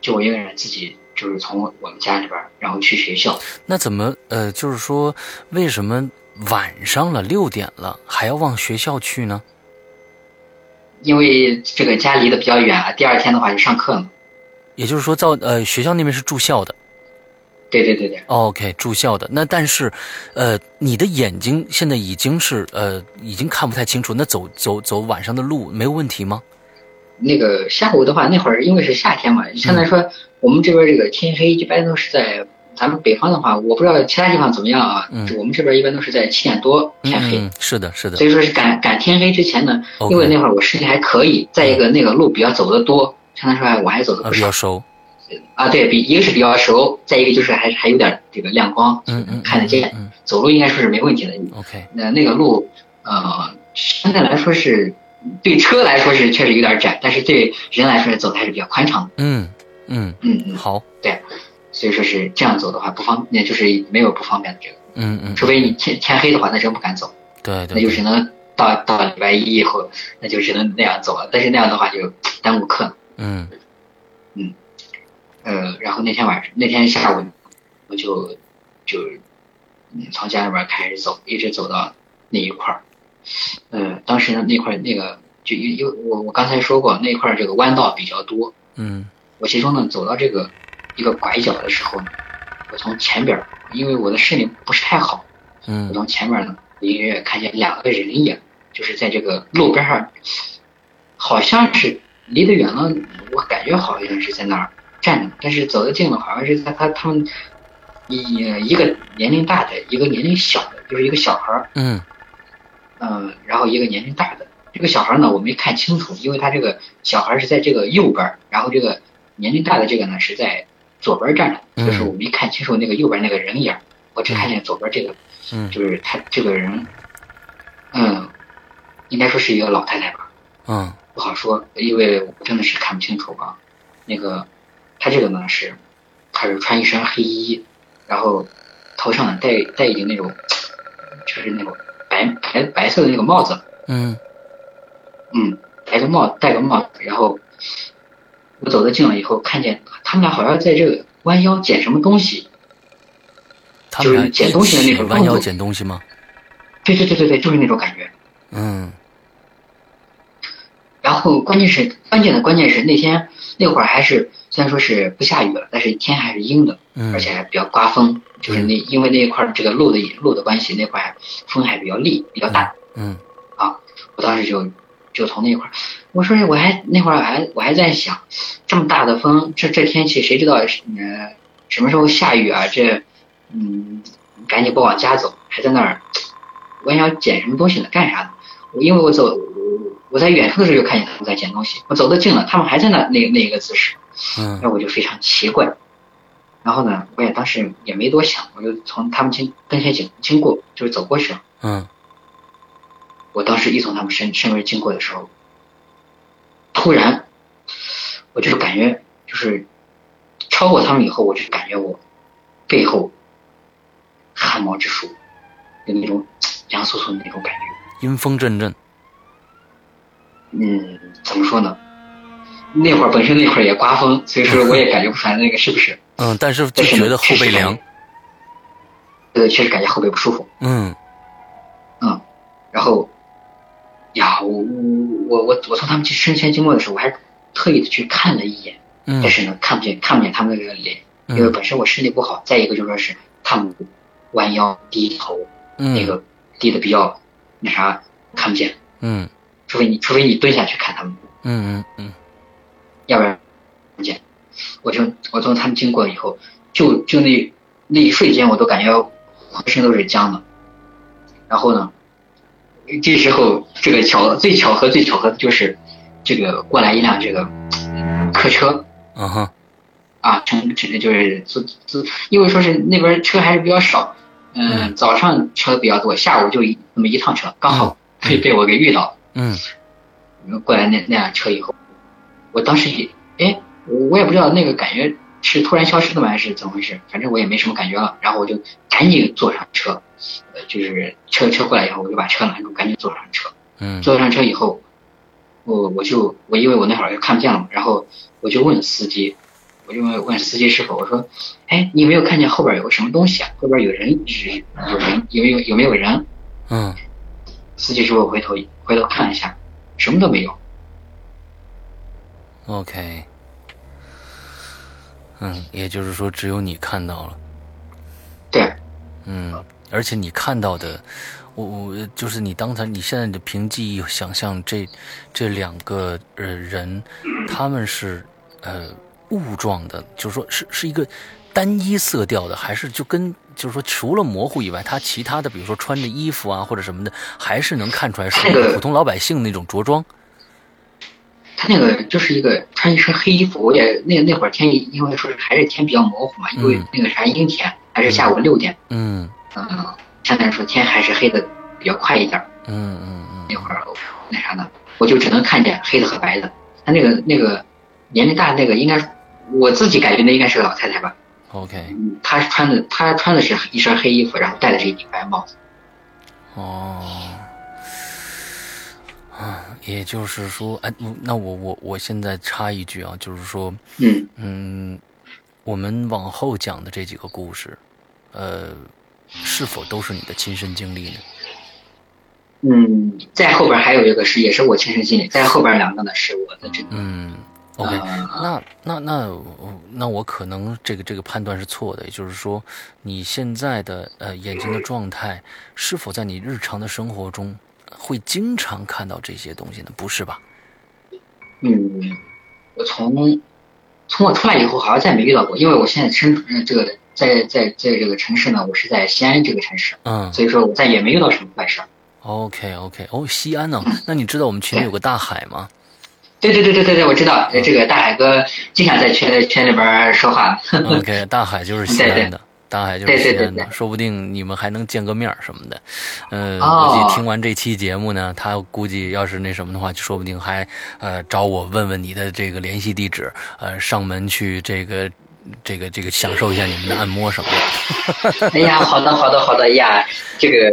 就我一个人自己就是从我们家里边，然后去学校。那怎么呃，就是说为什么晚上了六点了还要往学校去呢？因为这个家离得比较远啊，第二天的话就上课嘛。也就是说，到呃学校那边是住校的对对对对，，OK，住校的。那但是，呃，你的眼睛现在已经是呃已经看不太清楚，那走走走晚上的路没有问题吗？那个下午的话，那会儿因为是夏天嘛，相对来说我们这边这个天黑一般都是在咱们北方的话，我不知道其他地方怎么样啊，嗯。我们这边一般都是在七点多嗯天黑。嗯，是的，是的。所以说是赶赶天黑之前呢因为那会儿我视力还可以，再一个那个路比较走得多，相对来说我还走得啊，不少比较熟，啊。对比一个是比较熟，再一个就是还还有点这个亮光，嗯嗯，看得见，嗯走路应该说是没问题的。嗯，OK，那那个路呃，相对来说是对车来说是确实有点窄，但是对人来说走的还是比较宽敞的。嗯嗯，嗯嗯，好，对，所以说是这样走的话不方，那就是没有不方便的这个，嗯嗯，除非你天天黑的话，那真不敢走。对对，那就只能到到礼拜一以后，那就只能那样走了。但是那样的话就耽误课嗯。嗯呃，然后那天晚上，那天下午，我就就嗯从家里边开始走，一直走到那一块儿。呃，当时呢那块儿那个就因因为我我刚才说过那块儿这个弯道比较多，嗯。我其中呢走到这个一个拐角的时候呢，我从前边儿，因为我的视力不是太好，嗯。我嗯从前面呢，隐约看见两个人影，就是在这个路边上，好像是离得远了，我感觉好像是在那儿站着，但是走得近了，好像是他他他们一一个年龄大的，一个年龄小的，就是一个小孩儿，嗯嗯、然后一个年龄大的。这个小孩呢，我没看清楚，因为他这个小孩是在这个右边儿，然后这个年龄大的这个呢是在左边站着，嗯就是我没看清楚那个右边那个人影儿，我只看见左边这个嗯就是他这个人，嗯，应该说是一个老太太吧，嗯不好说，因为我真的是看不清楚啊。那个，他这个呢是，他是穿一身黑衣，然后头上呢戴戴一顶那种，就是那种白白白色的那个帽子，嗯嗯，戴个帽戴个帽子，然后我走得近了以后，看见他们俩好像在这个弯腰捡什么东西，就是捡东西的那一起弯腰捡东西吗？对对对对对，就是那种感觉。嗯然后关键是关键的关键是那天那会儿还是虽然说是不下雨了，但是天还是阴的，嗯而且还比较刮风，就是那因为那一块儿这个路的路的关系，那块儿风还比较厉比较大嗯啊。我当时就就从那块儿，我说我还那会儿还我还在想，这么大的风，这这天气谁知道呃什么时候下雨啊？这嗯，赶紧不往家走，还在那儿我想捡什么东西呢？干啥呢？我因为我走我我在远处的时候就看见他们在捡东西，我走得近了，他们还在那那那一个姿势。嗯那我就非常奇怪。然后呢，我也当时也没多想，我就从他们经跟前经经过，就是走过去了。嗯我当时一从他们身身边经过的时候，突然，我就是感觉就是超过他们以后，我就感觉我背后汗毛直竖，有那种凉飕飕的那种感觉。阴风阵阵。嗯，怎么说呢？那会儿本身那会儿也刮风，所以说我也感觉不出来那个是不是。嗯，但是就觉得后背凉。。对，确实感觉后背不舒服。嗯嗯，然后呀，我我我我从他们去身前经过的时候，我还特意的去看了一眼，嗯但是呢，看不见看不见他们那个脸，因为嗯本身我视力不好，再一个就说是他们弯腰低头，那嗯个低的比较那啥，看不见，嗯除非你除非你蹲下去看他们，嗯嗯嗯要不然看不见。我从我从他们经过以后，就就那那一瞬间，我都感觉浑身都是僵的。然后呢，这时候这个巧最巧合最巧合的就是这个过来一辆这个客车啊哈啊，乘乘就是坐坐，因为说是那边车还是比较少，嗯，嗯早上车比较多，下午就一那么一趟车，刚好嗯被被我给遇到了。嗯过来那那辆车以后，我当时也，哎，我我也不知道那个感觉是突然消失的吗，还是怎么回事？反正我也没什么感觉了，然后我就赶紧坐上车，呃，就是车车过来以后，我就把车拦住，赶紧坐上车。嗯坐上车以后，我我就我因为我那会儿就看不见了嘛，然后我就问司机，我就问问司机师傅，我说，哎，你有没有看见后边有个什么东西啊？后边有人，有有人有没有有没有人？嗯司机师傅回头回头看一下，什么都没有。，OK。嗯，也就是说，只有你看到了。对，嗯，而且你看到的，我我就是你刚才你现在的凭记忆想象这这两个呃人，他们是呃雾状的，就是说是是一个单一色调的，还是就跟就是说除了模糊以外，他其他的比如说穿着衣服啊或者什么的，还是能看出来是那个普通老百姓那种着装。他那个就是一个穿一身黑衣服，我也那那会儿天因为说是还是天比较模糊嘛，因为嗯那个啥阴天，还是下午六点，嗯嗯，相对来说天还是黑的比较快一点儿。嗯嗯嗯那会儿那啥呢，我就只能看见黑的和白的。他那个那个年龄大那个应该我自己感觉那应该是个老太太吧。，OK，嗯，她穿的他穿的是一身黑衣服，然后戴的是一顶白帽子。哦，啊，也就是说，哎，嗯那我我我现在插一句啊，就是说，嗯，嗯，我们往后讲的这几个故事，呃，是否都是你的亲身经历呢？嗯，在后边还有一个是也是我亲身经历，在后边两个呢是我的这个。嗯，OK，啊那那那我那我可能这个这个判断是错的，也就是说，你现在的呃眼睛的状态是否在你日常的生活中会经常看到这些东西呢？不是吧？嗯，我从从我出来以后好像再没遇到过，因为我现在身呃这个在在在这个城市呢，我是在西安这个城市，嗯所以说我再也没遇到什么坏事儿。，OK OK，哦，西安呢？那你知道我们群里有个大海吗？对对对对对对，我知道，呃这个大海哥经常在圈圈里边说话。OK，大海就是西安的，大海就是西安的，对对说不定你们还能见个面什么的。呃，哦估计听完这期节目呢，他估计要是那什么的话，就说不定还呃找我问问你的这个联系地址，呃，上门去这个这个这个享受一下你们的按摩什么的。哎呀，好的好的好的呀，这个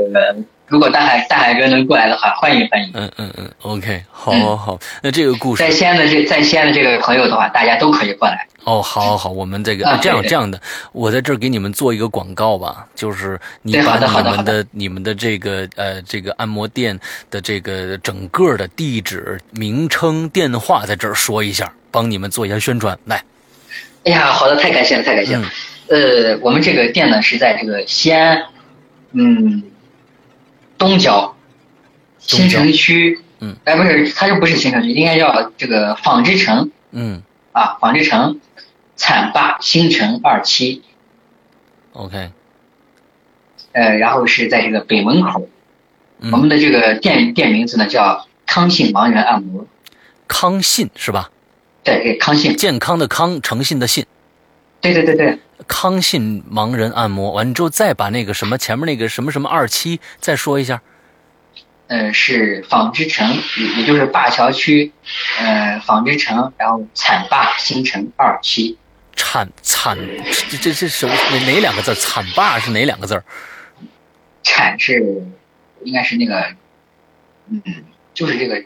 如果大海大海哥能过来的话，欢迎欢迎。嗯嗯嗯，OK，好好好，那这个故事在西安的这在西安的这个朋友的话，大家都可以过来。哦，好好好，我们这个、这样这样的，我在这儿给你们做一个广告吧，就是你把你们的你们的这个呃这个按摩店的这个整个的地址、名称、电话在这儿说一下，帮你们做一下宣传。来，哎呀，好的，太感谢了，太感谢了。呃，我们这个店呢是在这个西安，嗯，东郊新城区，嗯，哎，不是，它又不是新城区，应该叫这个纺织城嗯。啊，纺织城浐灞新城二期，，OK，呃，然后是在这个北门口，嗯。我们的这个店店名字呢叫康信盲人按摩，康信是吧？对对，康信，健康的康，诚信的信。对对对对，康信盲人按摩完之后，再把那个什么前面那个什么什么二期再说一下。呃，是纺织城，也也就是灞桥区，呃，纺织城，然后浐灞新城二期。浐浐，这这这什么哪哪两个字浐灞是哪两个字儿？产是应该是那个，嗯，就是这个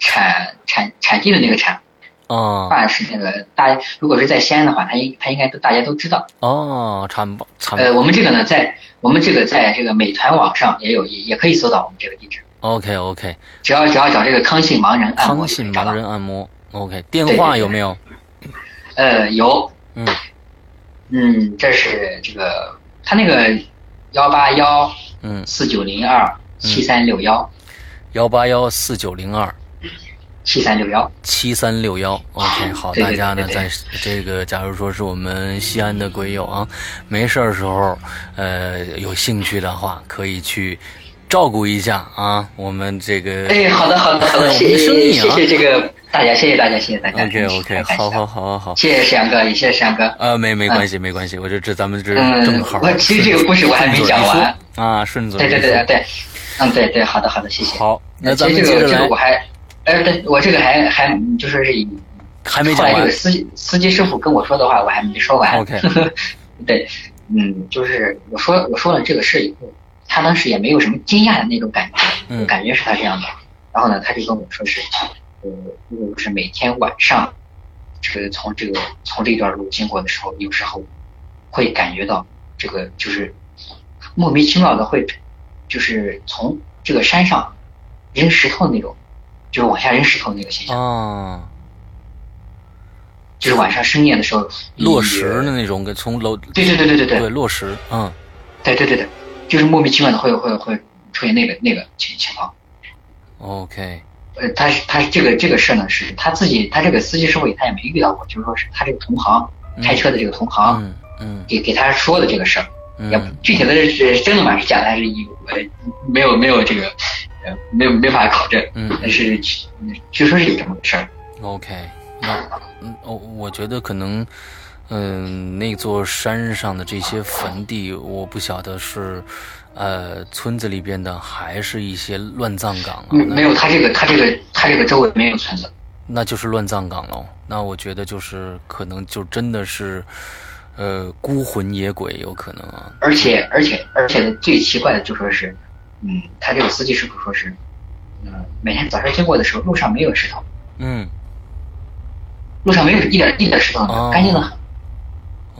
产产产地的那个产，哦霸是那个大家如果是在西安的话，他应他应该都大家都知道。哦，惨霸惨呃，我们这个呢，在我们这个在这个美团网上也有也也可以搜到我们这个地址，OK OK，只要只要找这个康信盲人按摩康信盲。人按摩 OK，电话有没有？呃，有，嗯。嗯，这是这个他那个幺八幺嗯，四九零二七三六幺。幺八幺四九零二七三六幺。七三六幺，OK，好，大家呢在这个，假如说是我们西安的鬼友啊，没事儿的时候，呃，有兴趣的话，可以去照顾一下啊，我们这个哎，好的，好的，好的，谢谢，的生意啊谢谢这个大家，谢谢大家，谢谢大家。OK 嗯 OK，好好好好好，谢谢沈阳哥，也谢谢沈阳哥。呃，没没关系没关系，我这这咱们这嗯正好，我其实这个故事我还没讲完。啊，顺嘴对对对对对，嗯，对对，好的好的，谢谢。好，那其咱们接着来这个我还，哎，对我这个还还就说是还没讲完后来这个司机司机师傅跟我说的话我还没说完。OK 对，嗯，就是我说我说了这个事以后，他当时也没有什么惊讶的那种感觉，嗯感觉是他这样的。然后呢，他就跟我说是，呃，如果是每天晚上，这个从这个从这段路经过的时候，有时候会感觉到这个就是莫名其妙的会，就是从这个山上扔石头那种，就是往下扔石头那个现象，啊，就是晚上深夜的时候落石的那种，跟从楼对对对对对对对落石，嗯。对对对对，就是莫名其妙的会会会出现那个那个情情况。，OK，呃，他是他这个这个事呢，是他自己，他这个司机师傅他也没遇到过，就是说是他这个同行开车的这个同行嗯嗯。给给他说的这个事儿，也嗯具体的是真的吗？是假的还是有呃没有没有这个呃没有没法考证，嗯但是据据说是有这么个事儿。OK，那嗯哦，我觉得可能，嗯，那座山上的这些坟地，我不晓得是，呃，村子里边的，还是一些乱葬岗啊？没有，他这个他这个他这个周围没有村子。那就是乱葬岗喽。那我觉得就是可能就真的是，呃，孤魂野鬼有可能啊。而且而且而且最奇怪的就说是，嗯，他这个司机师傅说是，嗯、每天早上经过的时候，路上没有石头，嗯。路上没有一点一点石头，哦。干净的很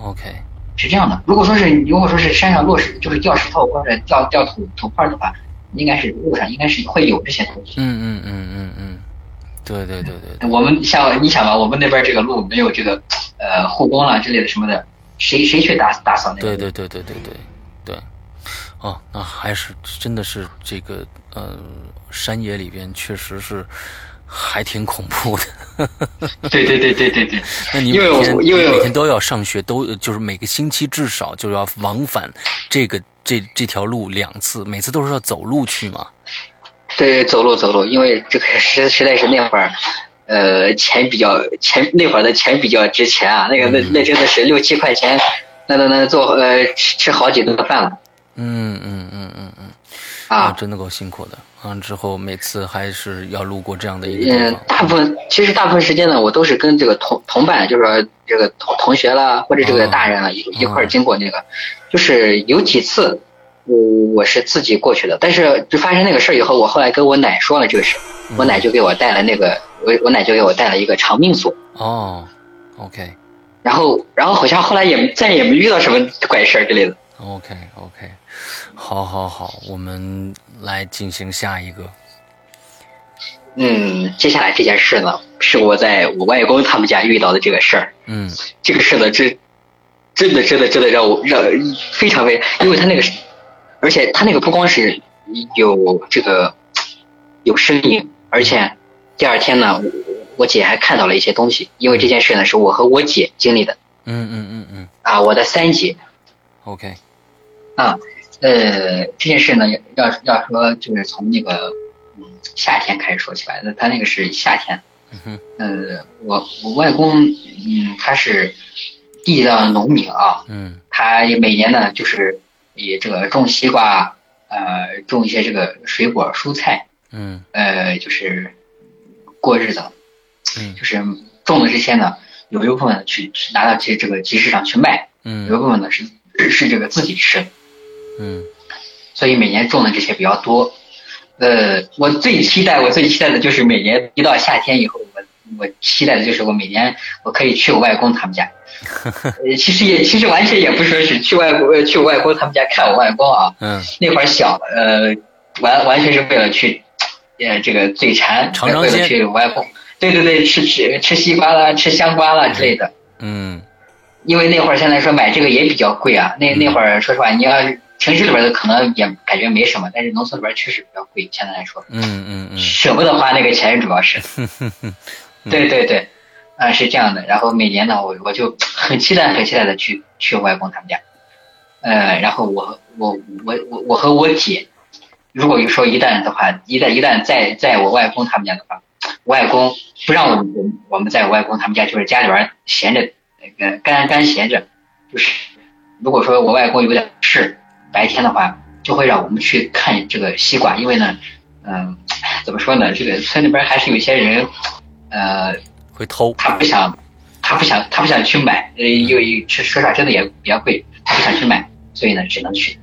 ，，OK，是这样的。如果说是如果说是山上落石，就是掉石头或者掉掉土土块的话，应该是路上应该是会有这些东西。嗯嗯嗯嗯嗯，对对对对对，我们像你想吧，我们那边这个路没有这个呃护工啦之类的什么的，谁谁去打打扫那个？对对对对对对对，哦，那还是真的是这个呃，山野里边确实是还挺恐怖的。对对对对对对。那你因为每天我因为每天都要上学，都就是每个星期至少就要往返这个这这条路两次，每次都是要走路去嘛。对，走路走路，因为这个实实在是那会儿，呃，钱比较钱那会儿的钱比较值钱啊，那个那那真的是六七块钱，那那那做呃吃吃好几顿饭了。嗯嗯嗯嗯嗯，啊，真的够辛苦的。完之后每次还是要路过这样的一个地嗯，，大部分其实大部分时间呢，我都是跟这个同同伴，就是说这个同同学啦，或者这个大人啊，一一块儿经过那个，就是有几次我我是自己过去的，但是就发生那个事儿以后，我后来跟我奶说了这个事，我奶就给我带了那个，我我奶就给我带了一个长命锁，哦，OK。然后然后好像后来也再也没遇到什么怪事儿之类的。OK OK，好好好，我们来进行下一个。嗯，接下来这件事呢，是我在我外公他们家遇到的这个事儿。嗯这个事呢，真真的真的真的让我让非常非常，因为他那个是，而且他那个不光是有这个有声音，而且第二天呢，我我姐还看到了一些东西。因为这件事呢，是我和我姐经历的嗯嗯嗯嗯啊，我的三姐，OK，啊，呃，这件事呢，要要说就是从那个嗯夏天开始说起来，那他那个是夏天，嗯我我外公嗯他是地道农民啊，嗯。他也每年呢，就是以这个种西瓜，呃，种一些这个水果蔬菜，嗯。呃，就是过日子。嗯。就是种的这些呢，有一部分去去拿到这这个集市上去卖，嗯。有一嗯部分呢是是这个自己吃，嗯所以每年种的这些比较多。呃，我最期待，我最期待的就是每年一到夏天以后，我我期待的就是我每年我可以去我外公他们家。呃，其实也其实完全也不说是去外去我外公他们家看我外公啊，嗯，那会儿小，呃，完完全是为了去，呃，这个嘴馋，尝尝为了去我外公，对对对，吃吃吃西瓜啦，吃香瓜啦之类的。嗯因为那会儿现在说买这个也比较贵啊，那那会儿说实话，你要是城市里边的可能也感觉没什么，但是农村里边确实比较贵，相对来说嗯嗯嗯舍不得花那个钱，主要是。对对对，啊、是这样的。然后每年呢，我我就 很期待很期待的去去我外公他们家，呃，然后我我我我我和我姐，如果说一旦的话，一旦一旦在在我外公他们家的话，我外公不让我们我们我们在我外公他们家，就是家里边闲着那个干干闲着，就是如果说我外公有点事，白天的话就会让我们去看这个西瓜，因为呢，嗯、怎么说呢，这个村里边还是有些人，呃，会偷，他不想，他不想，他不想去买，呃，因为说说实话真的也比较贵，他不想去买，所以呢，只能去，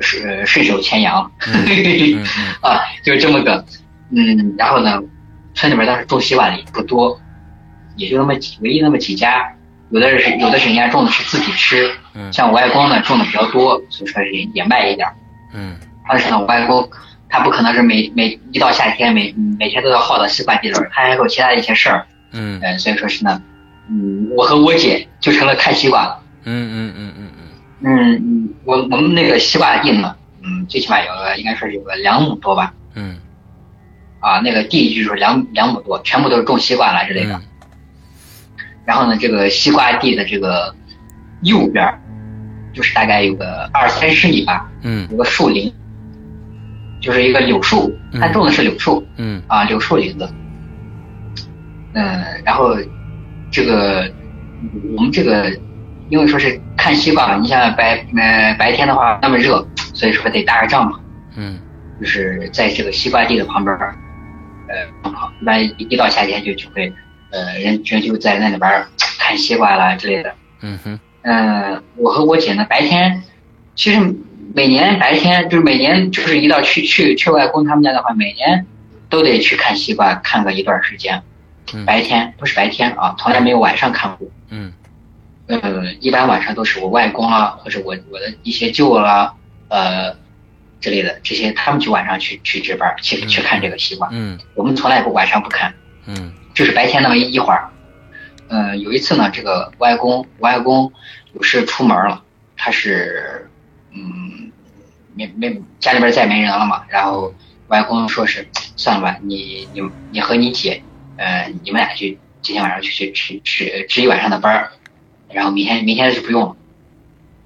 是顺手牵羊，啊，就是这么个，嗯，然后呢，村里边当时种西瓜的也不多，也就那么几，唯一那么几家，有的是有的是人家种的是自己吃，嗯像我外公呢种的比较多，所以说也也卖一点儿。嗯但是呢，我外公他不可能是每每一到夏天每每天都要耗到西瓜地里他还有其他的一些事儿，嗯呃，所以说是呢，嗯，我和我姐就成了看西瓜了。嗯嗯嗯嗯嗯嗯嗯，我我们那个西瓜地呢，嗯，最起码有个应该说有个两亩多吧，嗯啊，那个地就是两两亩多，全部都是种西瓜啦之类的。嗯然后呢，这个西瓜地的这个右边儿，就是大概有个二三十米吧，嗯有个树林，就是一个柳树，他种的是柳树。嗯啊，柳树林子。嗯，然后这个我们这个，因为说是看西瓜嘛，你像白呃白天的话那么热，所以说得搭个帐篷，嗯就是在这个西瓜地的旁边儿，呃，一般一到夏天就就会，呃，人人就在那里边看西瓜啦之类的。嗯哼嗯，我和我姐呢，白天其实每年白天就是每年就是一到去去去外公他们家的话，每年都得去看西瓜，看个一段时间。嗯白天都是白天啊，从来没有晚上看过。嗯呃，一般晚上都是我外公啊，或者我我的一些舅啦，呃之类的，这些他们去晚上去去值班去去看这个西瓜。嗯我们从来不晚上不看。嗯就是白天那么一一会儿。呃，有一次呢，这个外公外公有事出门了，他是嗯没没家里边再没人了嘛，然后外公说是算了吧，你你你和你姐，呃，你们俩去今天晚上去去值值值一晚上的班儿，然后明天明天就不用了。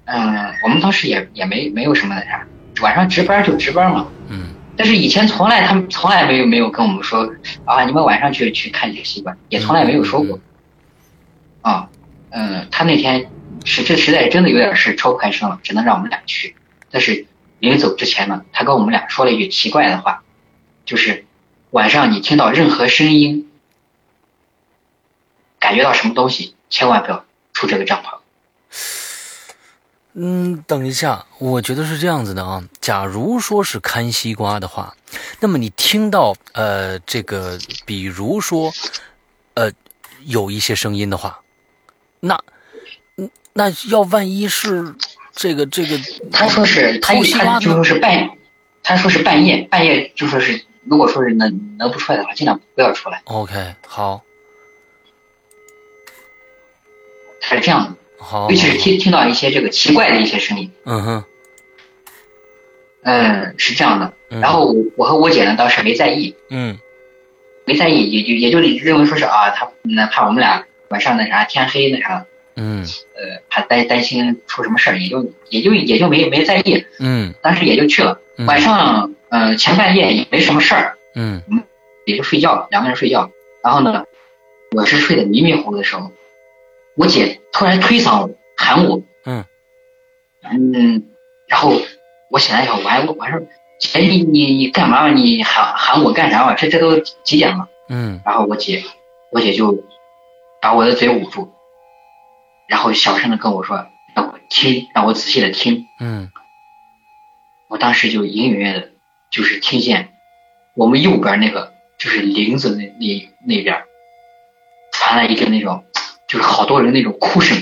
嗯，我们当时也也没没有什么那啥，晚上值班就值班嘛。嗯但是以前从来他们从来没有没有跟我们说啊，你们晚上去去看这个西瓜，也从来没有说过。啊，嗯，他那天是这实在真的有点事抽不开身了，只能让我们俩去。但是临走之前呢，他跟我们俩说了一句奇怪的话，就是晚上你听到任何声音，感觉到什么东西，千万不要出这个帐篷。嗯，等一下，我觉得是这样子的啊。假如说是看西瓜的话，那么你听到呃这个，比如说呃有一些声音的话，那嗯那要万一是这个这个，他说是他他就说是半，他说是半夜半夜就说是如果说是能能不出来的话，尽量不要出来。OK，好，他是这样的。好，尤其是听听到一些这个奇怪的一些声音，嗯哼，嗯，是这样的。嗯。然后我我和我姐呢，当时没在意，嗯。没在意，也就也就认为说是啊，他那怕我们俩晚上那啥天黑那啥，嗯。呃，怕担担心出什么事儿，也就也就也就没没在意，嗯。当时也就去了。嗯。晚上呃前半夜也没什么事儿，嗯。也就睡觉了，两个人睡觉。然后呢，我是睡得迷迷糊糊的时候，我姐突然推搡我，喊我，嗯嗯，然后我醒来以后，我还我还说姐你你你干嘛？你喊喊我干啥嘛？这这都几点了？嗯然后我姐我姐就把我的嘴捂住，然后小声的跟我说让我听，让我仔细的听。嗯我当时就隐隐约约的，就是听见我们右边那个就是林子那那那边传来一个那种就是好多人那种哭声，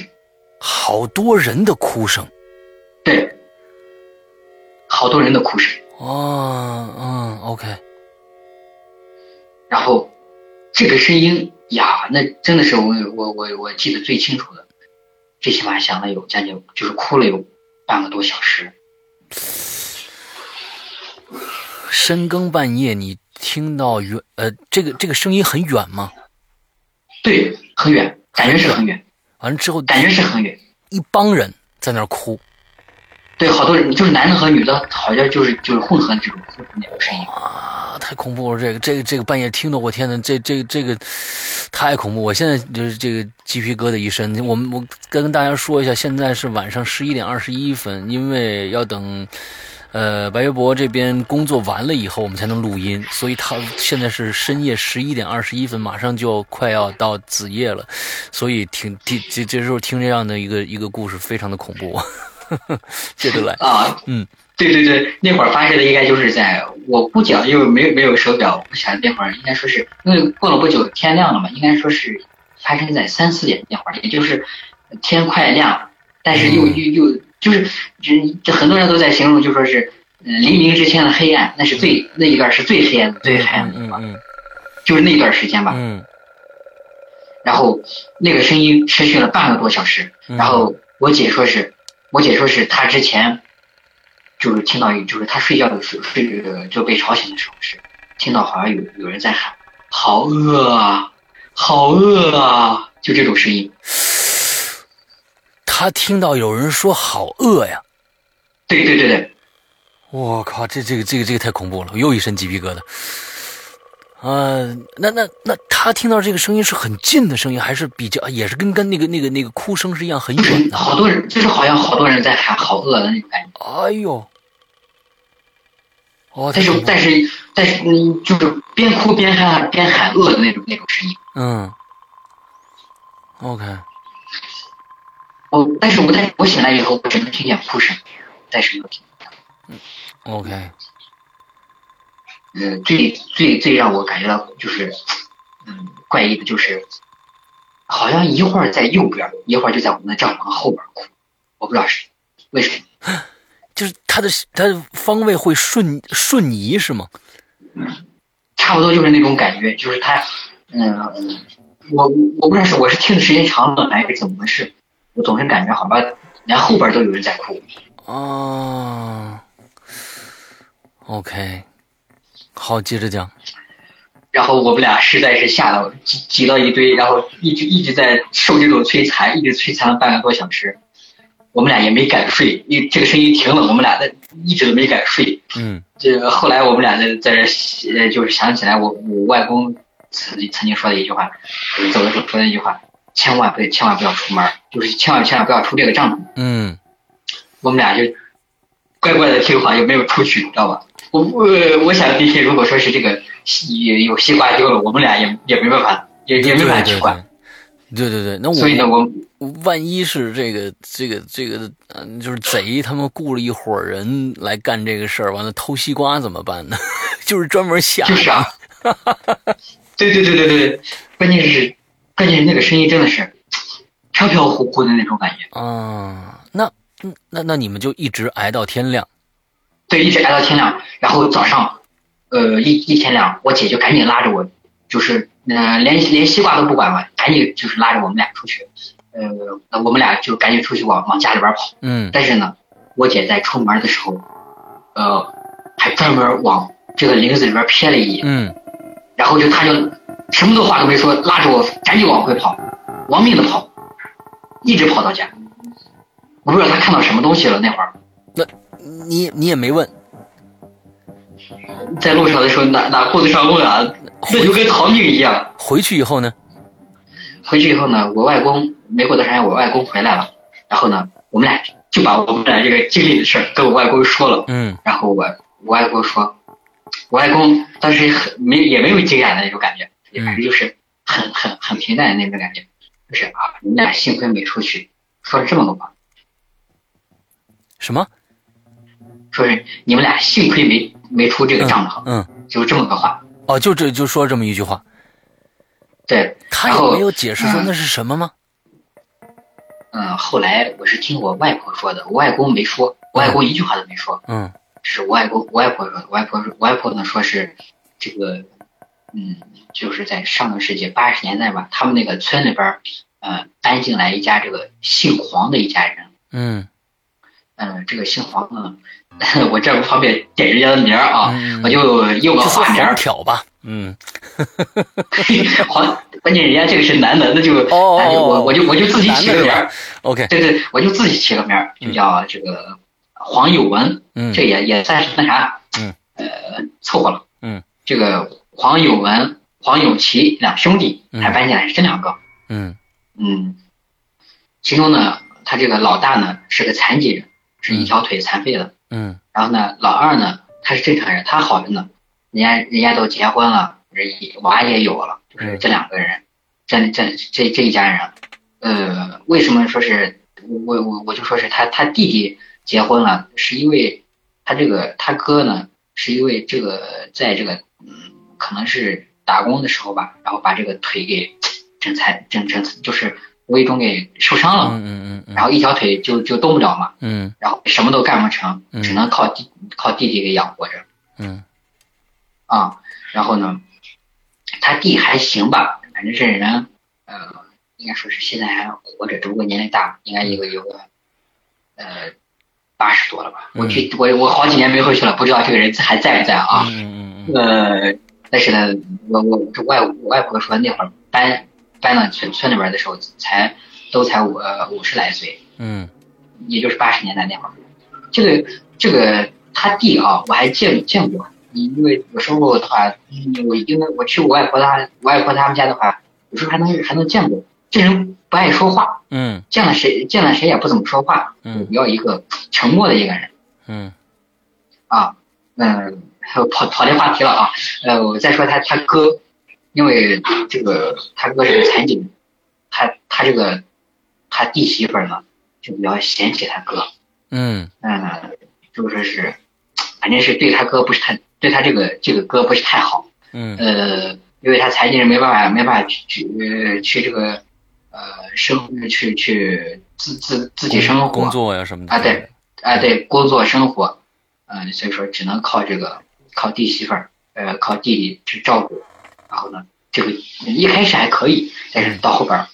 好多人的哭声。对，好多人的哭声。哦，嗯，OK，然后这个声音呀，那真的是我我我我记得最清楚的，最起码响了有将近就是哭了有半个多小时。深更半夜你听到远呃这个这个声音很远吗？对，很远，感觉是很远，完了之后感觉是很远。一帮人在那儿哭对，好多人就是男的和女的，好像就是就是混合这种那种声音。啊，太恐怖了！这个这个这个半夜听的，我天呐，这这这个太恐怖！我现在就是这个鸡皮疙瘩一身。我们我跟大家说一下，现在是晚上十一点二十一分，因为要等。呃，白月博这边工作完了以后，我们才能录音，所以他现在是深夜十一点二十一分，马上就快要到子夜了，所以听听这这时候听这样的一个一个故事，非常的恐怖。接着来，啊，嗯，对对对，那会儿发生的应该就是在我估计啊，因为没有没有手表，我想那会儿应该说是因为过了不久天亮了嘛，应该说是发生在三四点那会儿，也就是天快亮，但是又又又就是这这很多人都在形容，就说是呃黎明之前的黑暗，那是最那一段是最黑暗的最黑暗的就是那段时间吧。嗯然后那个声音持续了半个多小时，嗯然后我姐说是，我姐说是她之前就是听到，就是她睡觉的时候睡呃就被吵醒的时候是听到好像有有人在喊“好饿啊，好饿啊”，就这种声音。他听到有人说好饿呀，对对对对，我靠，这这个这个这个太恐怖了，我又一身鸡皮疙瘩。呃，那那那他听到这个声音是很近的声音，还是比较也是跟跟那个那个那个哭声是一样很远的？好多人，就是好像好多人在喊“好饿”的那种感觉。哎呦，哦，但是但是但是嗯，就是边哭边喊边喊饿的那种那种声音。嗯，OK，我但是我在我醒来以后，我只能听见哭声，但是没有听。OK，嗯，最最最让我感觉到就是，嗯，怪异的就是，好像一会儿在右边，一会儿就在我们的帐篷后边哭，我不知道是为什么。就是他的他的方位会瞬瞬移是吗？差不多就是那种感觉，就是他，嗯，我我不知道是我是听的时间长了还是怎么回事，我总是感觉好像连后边都有人在哭。啊，OK，好，接着讲。然后我们俩实在是吓到挤挤到一堆，然后一直一直在受这种摧残，一直摧残了半个多小时。我们俩也没敢睡，因为这个声音停了，我们俩在一直都没敢睡。嗯这个后来我们俩在在这呃，就是想起来我我外公曾曾经说的一句话，走的时候说的一句话，千万不千万不要出门，就是千万千万不要出这个帐篷。嗯我们俩就乖乖的听话，也没有出去，知道吧？我我我想那天如果说是这个西有西瓜丢了，我们俩也也没办法，也也没办法去管。对对对，那我所以呢，我万一是这个这个这个，嗯，就是贼他们雇了一伙人来干这个事儿，完了偷西瓜怎么办呢？就是专门想。就是啊。对对对对对，关键是关键是那个声音真的是飘飘忽忽的那种感觉。啊，那那那你们就一直挨到天亮。对，一直挨到天亮，然后早上，呃，一一天亮，我姐就赶紧拉着我，就是嗯，连连西瓜都不管了，赶紧就是拉着我们俩出去，呃，那我们俩就赶紧出去往往家里边跑。嗯。但是呢，我姐在出门的时候，呃，还专门往这个林子里边瞥了一眼。嗯。然后就她就什么都话都没说，拉着我赶紧往回跑，亡命的跑，一直跑到家。我不知道他看到什么东西了那会儿。那。你你也没问，在路上的时候哪哪顾得上问啊？那就跟逃命一样。回去以后呢？回去以后呢，我外公没过多长时间，我外公回来了，然后呢，我们俩就把我们俩这个经历的事跟我外公说了。嗯。然后我我外公说，我外公当时很没也没有惊讶的那种感觉，反正就是很很很平淡的那种感觉，就是啊，你们俩幸亏没出去，说了这么个话。什么？说是你们俩幸亏没没出这个账的，嗯，就这么个话。哦，就这就说这么一句话。对，他有没有解释说那是什么吗？嗯，后来我是听我外婆说的，我外公没说，我外公一句话都没说。嗯，这是我外公，我外婆说，我外婆说，我外婆呢说是这个，嗯，就是在上个世纪八十年代吧，他们那个村里边，嗯，搬进来一家这个姓黄的一家人。嗯，嗯，这个姓黄呢。我这不方便点人家的名儿啊，我就用个花名挑吧。嗯，黄，关键人家这个是男的，那就那就我我就我就自己起个名儿。OK，对对，我就自己起个名儿，就叫这个黄有文。嗯，这也也算是那啥。嗯，呃，凑合了。嗯，这个黄有文、黄有奇两兄弟才搬进来，是这两个。嗯。嗯，其中呢，他这个老大呢是个残疾人，是一条腿残废的。嗯，然后呢，老二呢，他是正常人，他好着呢，人家人家都结婚了，人娃也有了，就是这两个人，这这这这一家人，呃，为什么说是我我我就说是他他弟弟结婚了，是因为他这个他哥呢，是因为这个在这个嗯可能是打工的时候吧，然后把这个腿给整残整整就是。无意中给受伤了，嗯嗯嗯，然后一条腿就就动不了嘛，嗯，然后什么都干不成，只能靠弟靠弟弟给养活着，嗯，啊，然后呢，他弟还行吧，反正这人，呃，应该说是现在还活着，只不过年龄大，应该有个有个，呃，八十多了吧，我去我我好几年没回去了，不知道这个人还在不在啊，嗯嗯嗯，呃，但是呢，我我这外我外婆说那会儿搬。搬到村村里边的时候，才都才五五十来岁，嗯，也就是八十年代那会儿。这个这个他弟啊，我还见见过，因为有时候的话，我因为我去我外婆他我外婆他们家的话，有时候还能还能见过。这人不爱说话，嗯，见了谁见了谁也不怎么说话，嗯，比较一个沉默的一个人，嗯，啊，嗯，跑跑题话题了啊，呃，我再说他他哥。因为这个他哥是个残疾人，他他这个他弟媳妇呢就比较嫌弃他哥，嗯。嗯，就说是，反正是对他哥不是太对他这个这个哥不是太好，嗯。呃，因为他残疾人没办法没办法去去去这个呃生去去自自自己生活工作呀什么的啊对啊对工作生活，嗯所以说只能靠这个靠弟媳妇儿呃靠弟弟去照顾。然后呢，这个一开始还可以，但是到后边，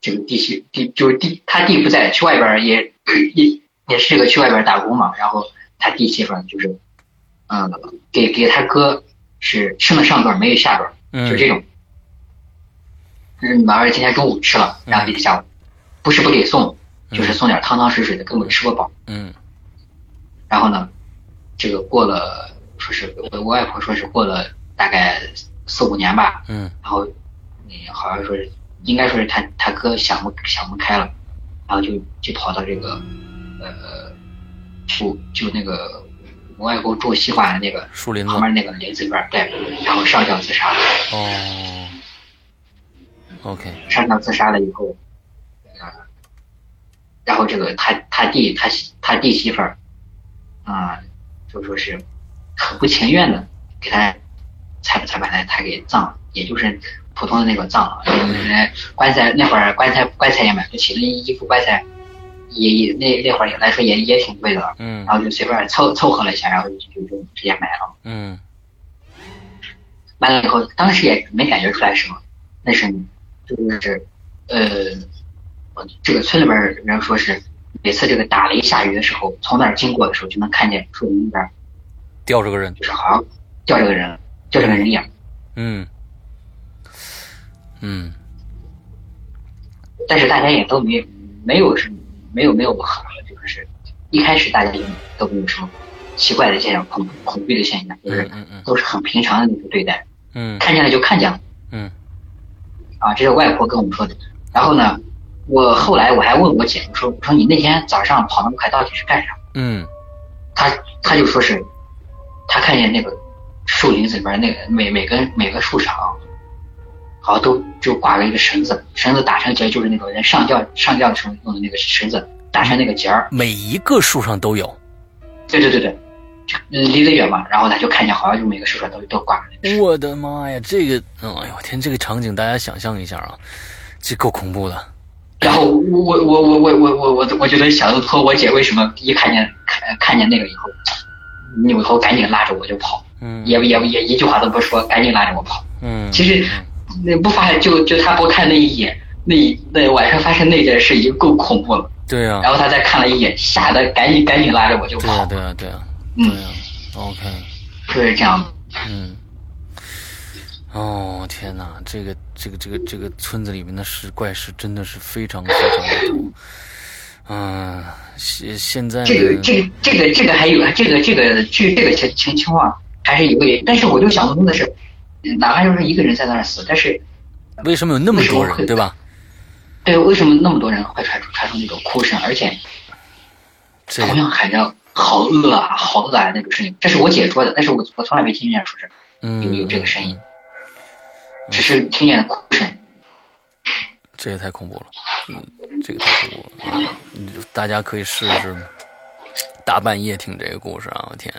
这个弟媳弟就是弟他弟不在，去外边也也也是这个去外边打工嘛。然后他弟媳妇儿就是，嗯，给给他哥是生了上顿没有下顿，就这种。嗯，马二今天中午吃了，然后今天下午不是不给送，就是送点汤汤水水的，根本吃不饱。嗯。然后呢，这个过了，说是我我外婆说是过了大概。四五年吧，嗯，然后，你好像说是，应该说是他他哥想不想不开了，然后就就跑到这个，呃，就就那个我外公住西华的那个树林子旁边那个林子里边儿，对，然后上吊自杀了。哦，OK，上吊自杀了以后，呃，然后这个他他弟他媳他弟媳妇儿，啊、就说是很不情愿的给他才才把他他给葬了，也就是普通的那种葬了。呃，棺材那会儿棺材棺材也买不起，那一副棺材也也那那会儿来说也也挺贵的，嗯然后就随便凑凑合了一下，然后就就就直接买了。嗯买了以后，当时也没感觉出来什么，那是就是呃，我这个村里边人说是每次这个打雷下雨的时候，从那儿经过的时候，就能看见树林里边儿吊着个人，就是好像吊着个人，吊着个人影。嗯嗯但是大家也都没没有什么没有没有很就是一开始大家就都没有什么奇怪的现象、恐恐惧的现象，就是嗯嗯都是很平常的那种对待，嗯看见了就看见了。嗯啊，这是外婆跟我们说的。然后呢，我后来我还问我姐，我说我说你那天早上跑那么快到底是干啥？嗯她她就说是，她看见那个树林子里边那个每每根每个树上啊，好像都就挂了一个绳子，绳子打成结，就是那种人上吊上吊的时候用的那个绳子，打成那个结儿。每一个树上都有。对对对对，离得远嘛，然后他就看见好像就每个树上都都挂。我的妈呀，这个，嗯哎呦我天，这个场景大家想象一下啊，这够恐怖的。然后我我我我我我我我我觉得想得通我姐为什么一看见看看见那个以后，扭头赶紧拉着我就跑，嗯也也也一句话都不说，赶紧拉着我跑。嗯，其实那不发就就他不看那一眼，那那晚上发生那件事已经够恐怖了。对啊，然后他再看了一眼，吓得赶紧赶紧拉着我就跑对啊，对啊对啊嗯，OK，就是这样。嗯。哦天哪，这个这个这个这个村子里面的事怪事真的是非常非常的多。嗯，现现在这个这个这个这个还有这个这个这这个情情情况还是有个原因，但是我就想不通的是，哪怕就是一个人在那儿死，但是为什么有那么多人，对吧？对为什么那么多人会传出传出那种哭声，而且同样喊着好饿啊好饿啊那种声音，这是我姐说的，但是我我从来没听见说是嗯有有这个声音，只是听见哭声。这也太恐怖了，嗯，这个太恐怖了，嗯大家可以试试大半夜听这个故事啊！我天，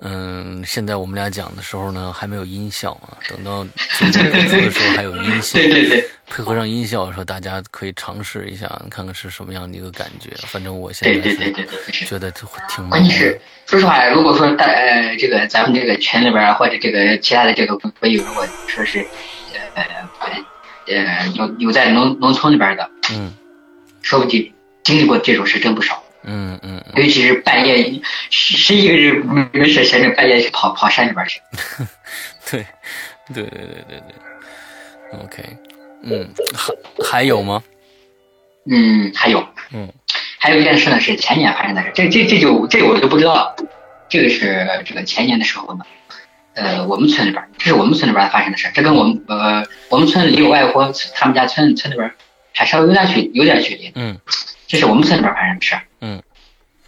嗯，现在我们俩讲的时候呢，还没有音效啊，等到最后播出的时候还有音效，对对对，配合上音效的时候，大家可以尝试一下，看看是什么样的一个感觉。反正我现在对对对是觉得挺关键是，说实话，如果说大呃这个咱们这个群里边或者这个其他的这个朋友，如果说是呃呃呃有有在农农村里边的，嗯说不定经历过这种事真不少。嗯嗯嗯，尤其是半夜十十一个人没事闲着半夜去跑跑山里边去。对对对对对对，OK，嗯，还还有吗？嗯，还有嗯还有一件事呢，是前年发生的事，这这这就这我就不知道了。这个是这个前年的时候呢，呃，我们村里边，这是我们村里边发生的事，这跟我们呃我们村离我外婆他们家村村里边还稍微有点距有点距离，嗯这是我们村里边发生的事。嗯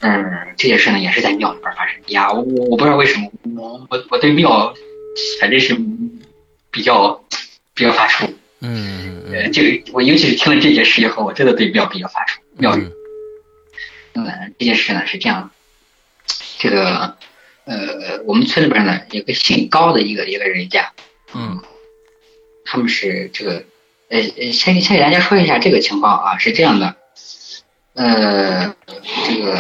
嗯，这件事呢也是在庙里边发生的呀，我我不知道为什么，我我我对庙反正是比较比较发怵。嗯这个我尤其是听了这件事以后，我真的对庙比较发怵。庙宇嗯，嗯，这件事呢是这样的，这个呃，我们村里边呢有个姓高的一个一个人家，嗯。他们是这个呃呃，先先给大家说一下这个情况啊，是这样的，呃，这个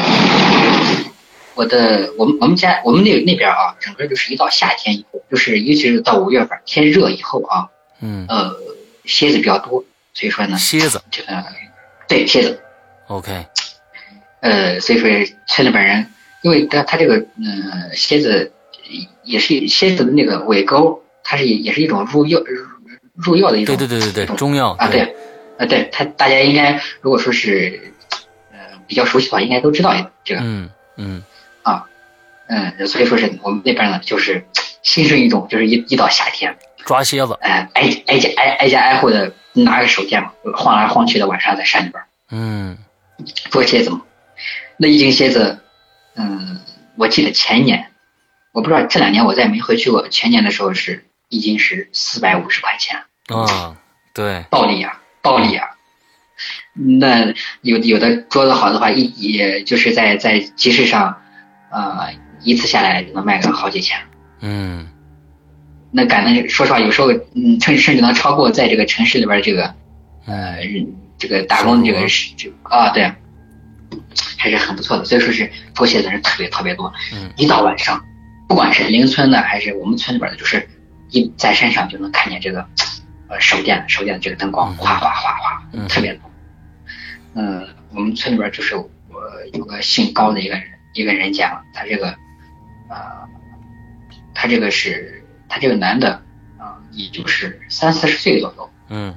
我的我们我们家我们那那边啊，整个就是一到夏天以后，就是尤其是到五月份天热以后啊，嗯，呃，蝎子比较多，所以说呢，蝎子这个对蝎子，，OK，呃，所以说村里边人，因为它它这个嗯、呃蝎子也是蝎子的那个尾钩，它是也是一种入药入入药的一种对对对对对，一种中药啊对，啊对，它大家应该如果说是呃比较熟悉的话，应该都知道这个嗯嗯啊嗯，所以说是我们那边呢就是新生一种，就是一一到夏天，抓蝎子，呃挨挨家挨挨家挨户的拿个手电嘛，晃来晃去的晚上在山里边。嗯捉蝎子嘛。那一群蝎子，嗯，我记得前年，我不知道这两年我再没回去过。前年的时候是一斤是四百五十块钱啊，对，暴利啊，暴利啊。那有有的桌子好的话，一也就是在在集市上，呃，一次下来就能卖个好几千。嗯，那赶的说实话，有时候嗯，甚甚至能超过在这个城市里边这个，呃，这个打工的这个是这啊，对。还是很不错的，所以说是捉蝎子人特别特别多。嗯，一到晚上，不管是邻村的还是我们村里边的，就是一在山上就能看见这个呃手电手电的这个灯光哗哗哗哗，特别多。嗯，我们村里边就是我有个姓高的一个人一个人家，他这个呃，他这个是他这个男的啊，也就是三四十岁左右。嗯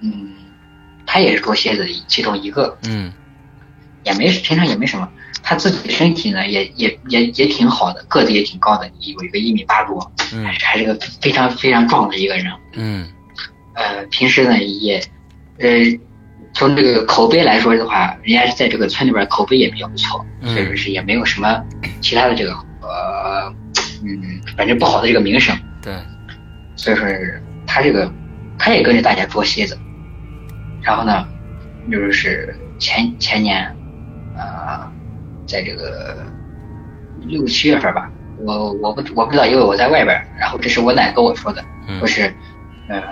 嗯，他也是捉蝎子的其中一个。嗯。也没平常也没什么，他自己的身体呢也也也也挺好的，个子也挺高的，有一个一米八多，还是还是个非常非常壮的一个人。嗯，呃，平时呢也，呃，从这个口碑来说的话，人家是在这个村里边口碑也比较不错，所以说是也没有什么其他的这个呃，嗯，反正不好的这个名声。对，所以说是他这个他也跟着大家捉蝎子，然后呢，就是前前年。啊，在这个六七月份吧，我我不我不知道，因为我在外边。然后这是我奶跟我说的，说是，呃，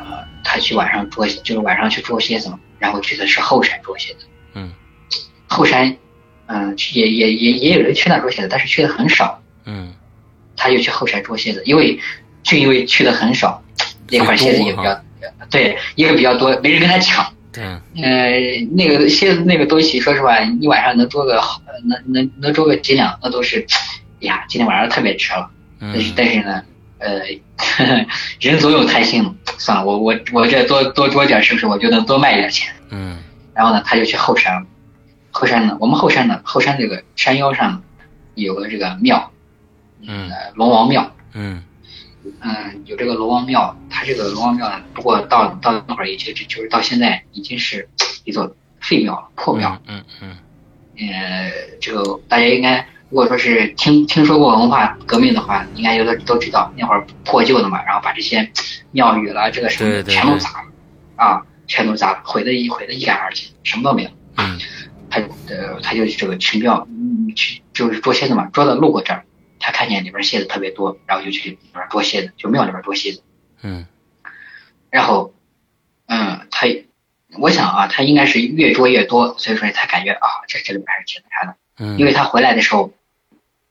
他去晚上捉，就是晚上去捉蝎子嘛。然后去的是后山捉蝎子。嗯，后山，嗯，也也也也有人去那捉蝎子，但是去的很少。嗯，他就去后山捉蝎子，因为就因为去的很少，那块蝎子也比较，对，因为比较多，没人跟他抢。对，呃，那个蝎子那个东西，说实话，一晚上能捉个好，能能能捉个几两，那都是，呀，今天晚上特别值了。但是但是呢，呃，人总有贪心嘛，算了，我我我这多多捉点，是不是我就能多卖一点钱？嗯。然后呢，他就去后山，后山呢，我们后山呢，后山这个山腰上有个这个庙，嗯，龙王庙，嗯。嗯，有这个龙王庙，它这个龙王庙，不过到到那会儿也就就是到现在已经是一座废庙了，破庙。嗯嗯。呃，这个大家应该如果说是听听说过文化革命的话，应该有的都知道，那会儿破旧的嘛，然后把这些庙宇了，这个什么全都砸了，啊，全都砸了，毁的一毁的一干二净，什么都没有。嗯。他呃，他就这个去庙，嗯，去就是捉蝎子嘛，捉的路过这儿。他看见里边蝎子特别多，然后就去里边捉蝎子，就庙里边捉蝎子。嗯，然后，嗯，他，我想啊，他应该是越捉越多，所以说他感觉啊，这这里边还是挺那啥的。嗯，因为他回来的时候，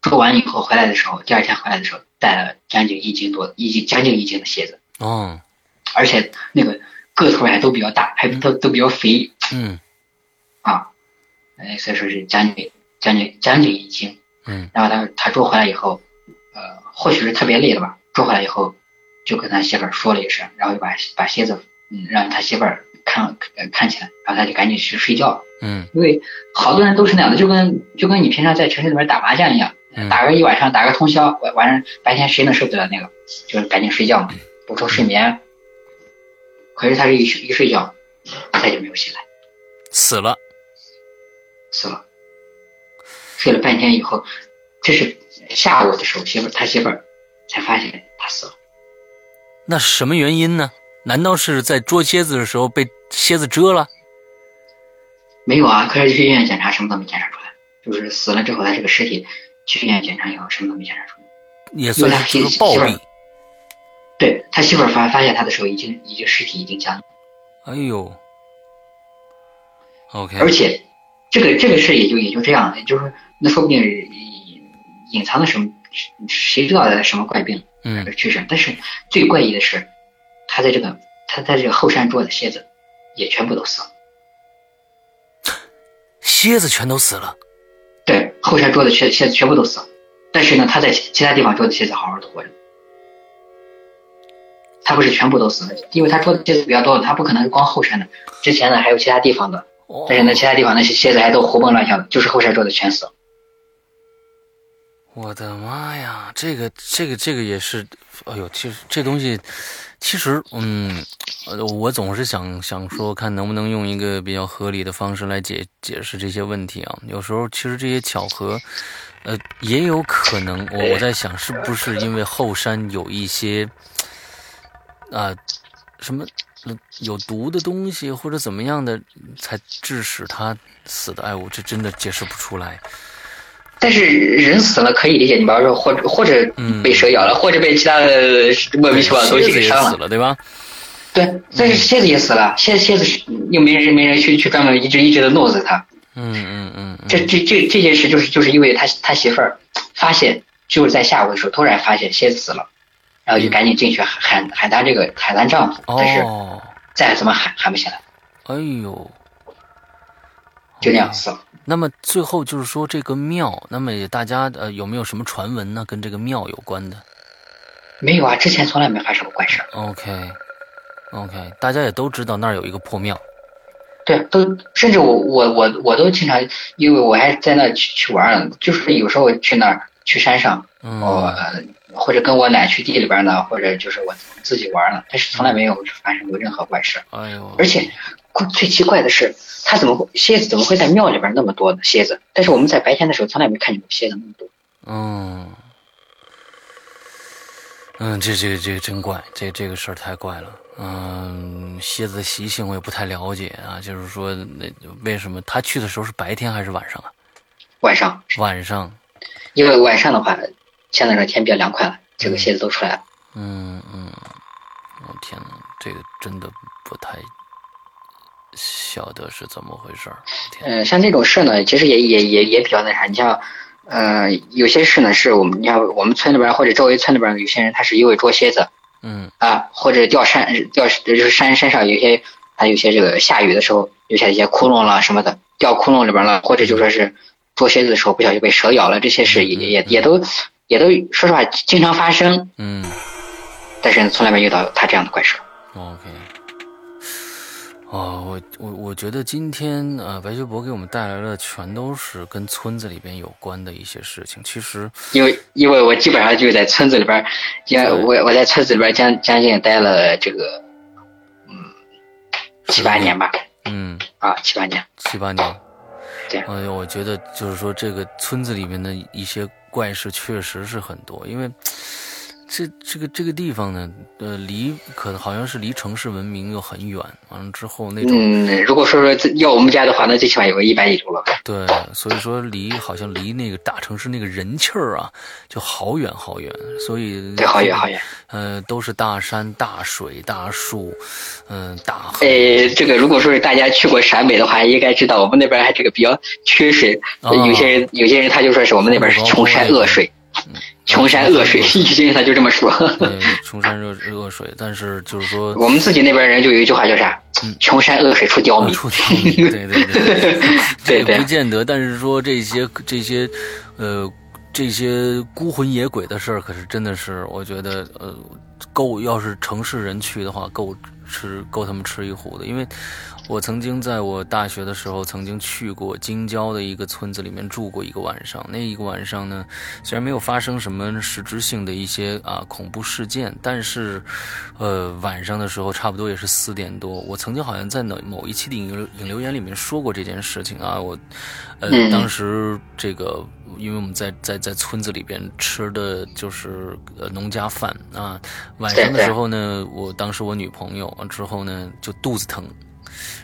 捉完以后回来的时候，第二天回来的时候带了将近一斤多，一斤将近一斤的蝎子。哦，而且那个个头还都比较大，还都都比较肥。嗯，啊，哎，所以说是将近将近将近一斤。嗯，然后他他捉回来以后，呃，或许是特别累了吧，捉回来以后就跟他媳妇儿说了一声，然后就把把蝎子，嗯，让他媳妇儿看看起来，然后他就赶紧去睡觉了。嗯，因为好多人都是那样的，就跟就跟你平常在城市里面打麻将一样，打个一晚上，打个通宵，晚晚上白天谁能受得了那个？就是赶紧睡觉嘛，补充睡眠。可是他这一睡一睡觉，再就没有醒来，死了，死了。睡了半天以后，这是下午的时候，媳妇他媳妇儿才发现他死了。那是什么原因呢？难道是在捉蝎子的时候被蝎子蛰了？没有啊，可是去医院检查，什么都没检查出来。就是死了之后，他这个尸体去医院检查以后，什么都没检查出来。也算是个暴毙。对他媳妇儿发发现他的时候，已经已经尸体已经僵了。哎呦。OK。而且，这个这个事也就也就这样，就是。那说不定隐藏了什么，谁知道的什么怪病，嗯，去世。但是最怪异的是，他在这个他在这个后山捉的蝎子，也全部都死了。蝎子全都死了。对，后山捉的蝎蝎子全部都死了。但是呢，他在其他地方捉的蝎子好好的活着。他不是全部都死了，因为他捉的蝎子比较多，他不可能是光后山的，之前呢还有其他地方的。但是呢，其他地方那些蝎子还都活蹦乱跳的，就是后山捉的全死了。我的妈呀，这个这个这个也是，哎呦，其实这东西，其实嗯，呃，我总是想想说，看能不能用一个比较合理的方式来解解释这些问题啊。有时候其实这些巧合，呃，也有可能，我我在想，是不是因为后山有一些啊什么有毒的东西或者怎么样的，才致使他死的？哎，我这真的解释不出来。但是人死了可以理解，你比方说，或者或者被蛇咬了，或者被其他的莫名其妙的东西给伤了，对吧？对，但是蝎子也死了，蝎蝎子又没人没人去去专门一直一直的弄死他。嗯嗯嗯。这这这这件事就是就是因为他他媳妇儿发现就是在下午的时候突然发现蝎子死了，然后就赶紧进去喊喊他这个喊他丈夫，但是再怎么喊喊不起来。哎呦，就那样死了。那么最后就是说这个庙，那么大家呃有没有什么传闻呢？跟这个庙有关的？没有啊，之前从来没发生过怪事。OK，OK，大家也都知道那儿有一个破庙。对，都甚至我我我我都经常，因为我还在那去去玩，就是有时候去那儿去山上，我或者跟我奶去地里边呢，或者就是我自己玩呢，但是从来没有发生过任何怪事。哎呦，而且最奇怪的是。它怎么会蝎子怎么会在庙里边那么多呢蝎子？但是我们在白天的时候从来没看见过蝎子那么多。嗯，嗯，这这个这个真怪，这这个事儿太怪了。嗯，蝎子的习性我也不太了解啊，就是说那为什么他去的时候是白天还是晚上啊？晚上。晚上。因为晚上的话，现在这天比较凉快了，这个蝎子都出来了。嗯嗯。我天哪，这个真的不太。晓得是怎么回事儿？嗯，像这种事呢，其实也也也也比较那啥。你像，呃，有些事呢，是我们你像我们村里边或者周围村里边有些人，他是因为捉蝎子，嗯啊，或者掉山掉就是山山上有些他有些这个下雨的时候留下一些窟窿了什么的，掉窟窿里边了，或者就说是捉蝎子的时候不小心被蛇咬了，这些事也也也都也都说实话经常发生，嗯，但是从来没遇到他这样的怪事。OK。哦，我我我觉得今天呃，白学博给我们带来的全都是跟村子里边有关的一些事情。其实，因为因为我基本上就在村子里边，将我我在村子里边将将近待了这个，嗯，七八年吧。嗯，啊，七八年，七八年。对。哎我觉得就是说，这个村子里面的一些怪事确实是很多，因为。这这个这个地方呢，呃，离可能好像是离城市文明又很远。完了之后那种，嗯，如果说说要我们家的话，那最起码有个一百里路了。对，所以说离好像离那个大城市那个人气儿啊，就好远好远。所以对，好远好远。呃，都是大山大水大树，嗯，大河。呃，这个如果说是大家去过陕北的话，应该知道我们那边还这个比较缺水。有些人有些人他就说是我们那边是穷山恶水。穷山恶水，一些人他就这么说。穷山恶恶水，但是就是说，我们自己那边人就有一句话叫啥？穷山恶水出刁民。出刁民，对对对，这也不见得。但是说这些这些，呃，这些孤魂野鬼的事儿，可是真的是，我觉得，呃，够要是城市人去的话，够吃够他们吃一壶的，因为。我曾经在我大学的时候，曾经去过京郊的一个村子里面住过一个晚上。那一个晚上呢，虽然没有发生什么实质性的一些啊恐怖事件，但是，呃，晚上的时候差不多也是四点多。我曾经好像在某某一期的影影留言里面说过这件事情啊。我，呃，当时这个，因为我们在在在村子里边吃的就是呃农家饭啊。晚上的时候呢，我当时我女朋友之后呢就肚子疼。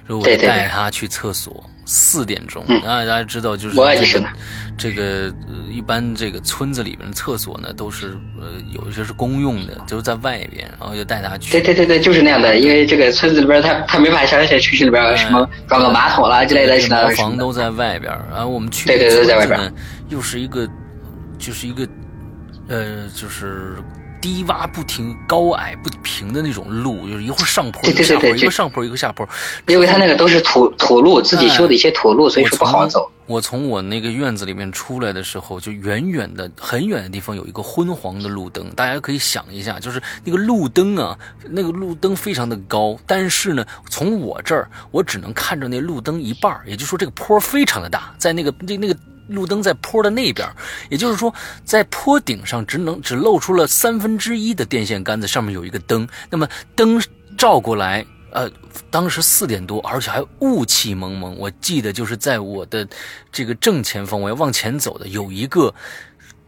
如果带他去厕所，四点钟啊，大家知道就是这个，这个一般这个村子里边的厕所呢，都是呃有一些是公用的，就是在外边，然后就带他去。对对对对，就是那样的，因为这个村子里边他他没法像那些城市里边什么装个马桶啦之类的，是茅房都在外边，然后我们去对对对在外边，又是一个就是一个呃就是。低洼不停、高矮不平的那种路，就是一会儿上坡一个下坡，一个上坡一个下坡。因为它那个都是土土路，自己修的一些土路，所以说不好走。我从我那个院子里面出来的时候，就远远的、很远的地方有一个昏黄的路灯。大家可以想一下，就是那个路灯啊，那个路灯非常的高，但是呢，从我这儿我只能看着那路灯一半也就是说这个坡非常的大，在那个那那个路灯在坡的那边，也就是说，在坡顶上只能只露出了三分之一的电线杆子，上面有一个灯。那么灯照过来，呃，当时四点多，而且还雾气蒙蒙。我记得就是在我的这个正前方，我要往前走的，有一个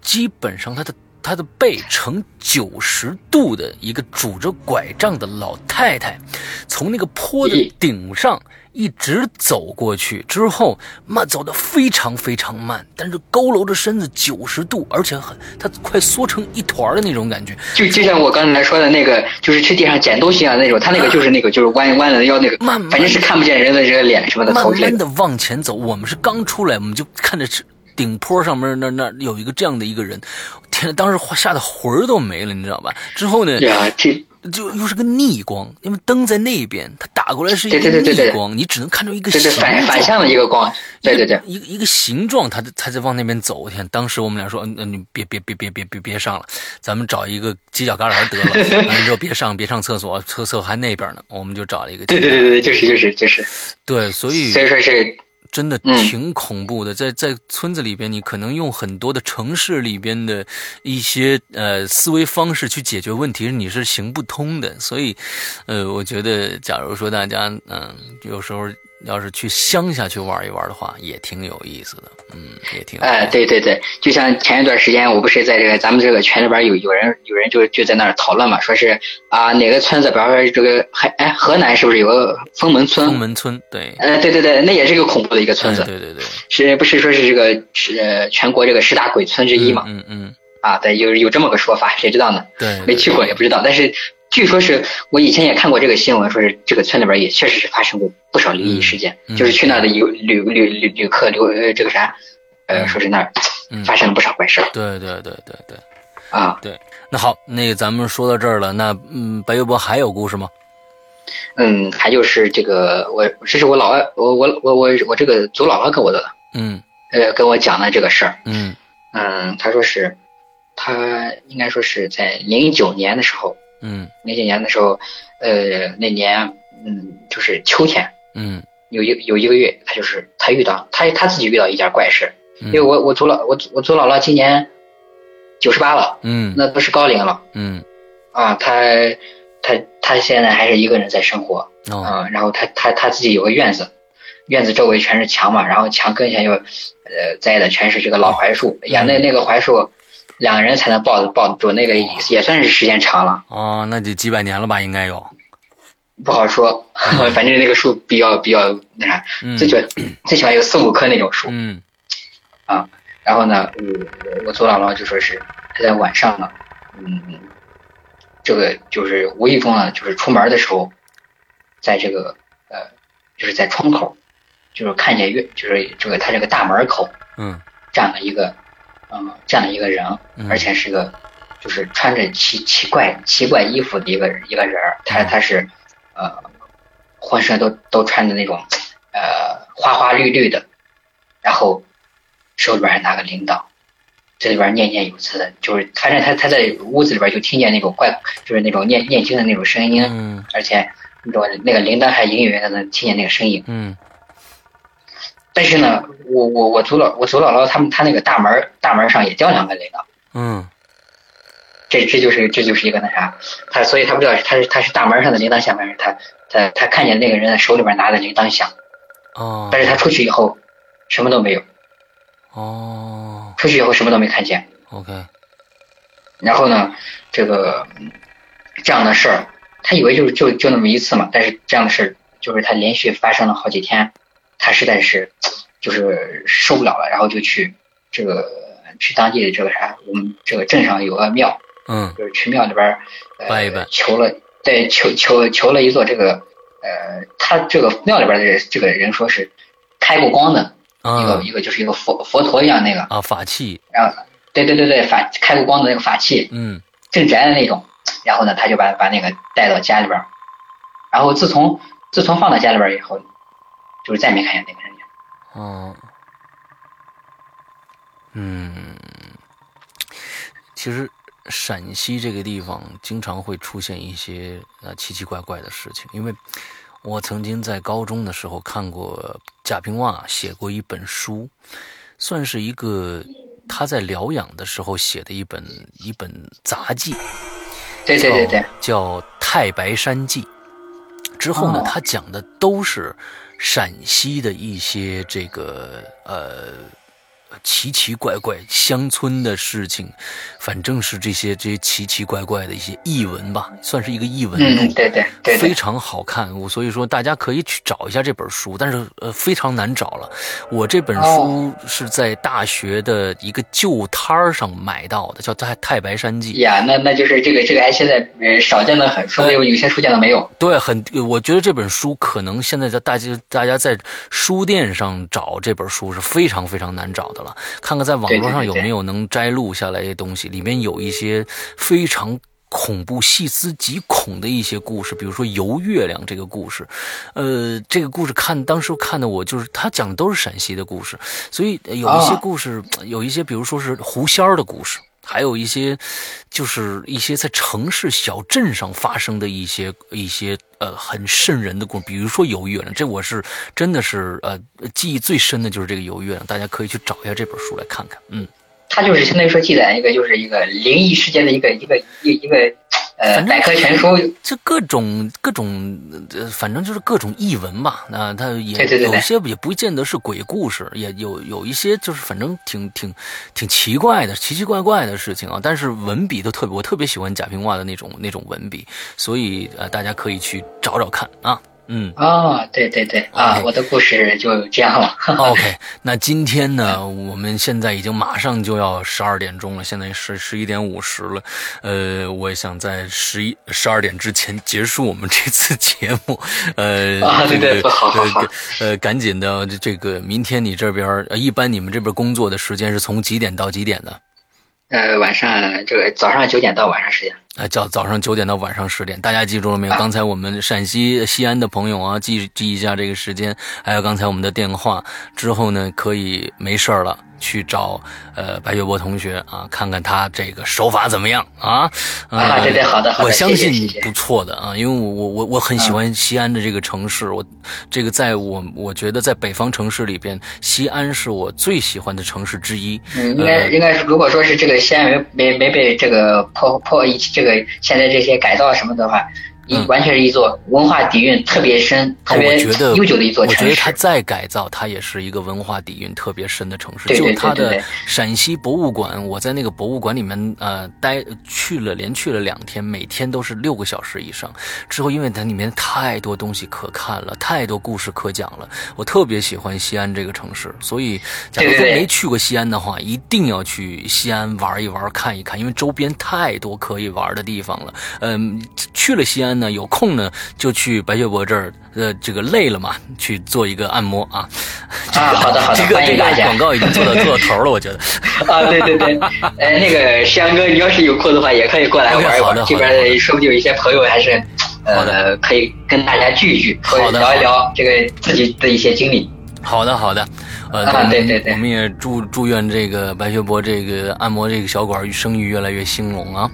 基本上他的。他的背呈九十度的一个拄着拐杖的老太太，从那个坡的顶上一直走过去，之后慢走的非常非常慢，但是佝偻着身子九十度，而且很，他快缩成一团的那种感觉。就就像我刚才说的那个，就是去地上捡东西啊那种，他那个就是那个就是弯弯的腰那个，慢慢反正是看不见人的这个脸什么的。慢慢的往前走，我们是刚出来，我们就看着是。顶坡上面那那有一个这样的一个人，天，当时吓得魂儿都没了，你知道吧？之后呢，呀，这就又是个逆光，因为灯在那边，它打过来是一个逆光，你只能看到一个形反反向的一个光，对对对，一个一个形状，他他在往那边走。天，当时我们俩说，嗯，你别别别别别别别上了，咱们找一个犄角旮旯得了。完了之后别上别上厕所，厕所还那边呢，我们就找了一个。对对对对，就是就是就是。对，所以所以说是。真的挺恐怖的，在在村子里边，你可能用很多的城市里边的一些呃思维方式去解决问题，你是行不通的。所以，呃，我觉得，假如说大家嗯，有时候。要是去乡下去玩一玩的话，也挺有意思的，嗯，也挺。哎，对对对，就像前一段时间，我不是在这个咱们这个群里边有有人有人就就在那儿讨论嘛，说是啊哪个村子，比方说这个还哎河南是不是有个封门村？封门村，对。呃，对对对，那也是一个恐怖的一个村子。对对对。是不是说是这个是全国这个十大鬼村之一嘛？嗯嗯。啊，对，有有这么个说法，谁知道呢？对。没去过也不知道，但是。据说是我以前也看过这个新闻，说是这个村里边也确实是发生过不少灵异事件，就是去那的游旅旅旅旅客留呃这个啥，呃说是那儿发生了不少怪事儿。对对对对对，啊。对，那好，那个咱们说到这儿了，那嗯白月波还有故事吗？嗯，还就是这个我这是我老二，我我我我我这个祖姥姥给我的，嗯，呃跟我讲的这个事儿，嗯。嗯，他说是他应该说是在零九年的时候。嗯，那几年的时候，呃，那年，嗯，就是秋天，嗯，有一有一个月，他就是他遇到他他自己遇到一件怪事，因为我我祖姥我我祖姥姥今年九十八了，嗯，那不是高龄了，嗯，啊，他他他现在还是一个人在生活，啊，然后他他他自己有个院子，院子周围全是墙嘛，然后墙跟前又呃栽的全是这个老槐树，呀，那那个槐树。两个人才能抱抱得住，那个也算是时间长了。哦，那就几百年了吧？应该有，不好说。反正那个树比较比较那啥，最喜欢最喜欢有四五棵那种树。嗯。啊，然后呢，我我祖姥姥就说是他在晚上呢，嗯，这个就是无意中呢，就是出门的时候，在这个呃，就是在窗口，就是看见月，就是这个他这个大门口，嗯，站了一个。嗯，这样的一个人，而且是个，就是穿着奇奇怪奇怪衣服的一个一个人儿。他他是，呃，浑身都都穿着那种，呃，花花绿绿的，然后手里边还拿个铃铛，这里边念念有词的，就是反正他他在屋子里边就听见那种怪，就是那种念念经的那种声音。嗯。而且那种那个铃铛还隐隐约约的能听见那个声音。嗯。但是呢，我我我祖姥我祖姥姥他们他那个大门大门上也吊两个铃铛，嗯，这这就是这就是一个那啥，他所以他不知道他是他是大门上的铃铛响，还是他他他看见那个人手里边拿的铃铛响，哦，但是他出去以后什么都没有，哦，出去以后什么都没看见，OK，然后呢，这个这样的事儿，他以为就是就就那么一次嘛，但是这样的事儿就是他连续发生了好几天。他实在是，就是受不了了，然后就去这个去当地的这个啥，我们这个镇上有个庙，嗯，就是去庙里边拜一拜，求了，对，求求求了一座这个，呃，他这个庙里边的这个人说是开过光的一个一个就是一个佛佛陀一样那个啊法器，然后对对对对法开过光的那个法器，嗯，镇宅的那种，然后呢他就把把那个带到家里边，然后自从自从放到家里边以后。就是再没看见那个人影。哦，嗯，其实陕西这个地方经常会出现一些呃奇奇怪怪的事情，因为我曾经在高中的时候看过贾平凹写过一本书，算是一个他在疗养的时候写的一本一本杂记，对对对对，叫《太白山记》。之后呢，他讲的都是陕西的一些这个呃。奇奇怪怪乡村的事情，反正是这些这些奇奇怪怪的一些译文吧，算是一个译文嗯，对对对，非常好看。我所以说大家可以去找一下这本书，但是呃非常难找了。我这本书是在大学的一个旧摊儿上买到的，叫《太太白山记》。呀，那那就是这个这个，现在呃少见的很，说不定有些书见的没有。对，很，我觉得这本书可能现在在大家大家在书店上找这本书是非常非常难找的。看看在网络上有没有能摘录下来的东西，里面有一些非常恐怖、细思极恐的一些故事，比如说游月亮这个故事，呃，这个故事看当时看的我就是他讲的都是陕西的故事，所以有一些故事，有一些比如说是狐仙儿的故事。还有一些，就是一些在城市小镇上发生的一些一些呃很瘆人的故事，比如说游月亮，这我是真的是呃记忆最深的就是这个游月亮，大家可以去找一下这本书来看看，嗯。它就是相当于说记载一个就是一个灵异事件的一个一个一一个呃百科全书，就各种各种呃反正就是各种译文吧。那它也有些也不见得是鬼故事，也有有一些就是反正挺挺挺奇怪的奇奇怪怪的事情啊。但是文笔都特别，我特别喜欢贾平凹的那种那种文笔，所以呃大家可以去找找看啊。嗯哦，对对对啊，我的故事就这样了。OK，那今天呢，我们现在已经马上就要十二点钟了，现在是十一点五十了。呃，我想在十一十二点之前结束我们这次节目。呃，啊对对，好好好。呃，赶紧的，这个明天你这边，一般你们这边工作的时间是从几点到几点的？呃，晚上这个早上九点到晚上十点。啊，叫早上九点到晚上十点，大家记住了没有？刚才我们陕西西安的朋友啊，记记一下这个时间，还有刚才我们的电话。之后呢，可以没事了。去找呃白雪波同学啊，看看他这个手法怎么样啊？啊，对对，好的，我相信不错的啊，因为我我我我很喜欢西安的这个城市，我这个在我我觉得在北方城市里边，西安是我最喜欢的城市之一。嗯，应该应该是，如果说是这个西安没没没被这个破破一这个现在这些改造什么的话。一完全是一座文化底蕴特别深、特别悠久的一座城市。我觉得它再改造，它也是一个文化底蕴特别深的城市。就它的陕西博物馆，我在那个博物馆里面呃待去了，连去了两天，每天都是六个小时以上。之后，因为它里面太多东西可看了，太多故事可讲了，我特别喜欢西安这个城市。所以，假如说没去过西安的话，一定要去西安玩一玩、看一看，因为周边太多可以玩的地方了。嗯，去了西安。呢，有空呢就去白雪博这儿，呃，这个累了嘛，去做一个按摩啊。啊，好的好的，这个这个广告已经做到做到头了，我觉得。啊，对对对，哎，那个山哥，你要是有空的话，也可以过来玩一玩。这边说不定有一些朋友还是，呃，可以跟大家聚一聚，聊一聊这个自己的一些经历。好的好的，呃，对对对，我们也祝祝愿这个白学博这个按摩这个小馆生意越来越兴隆啊。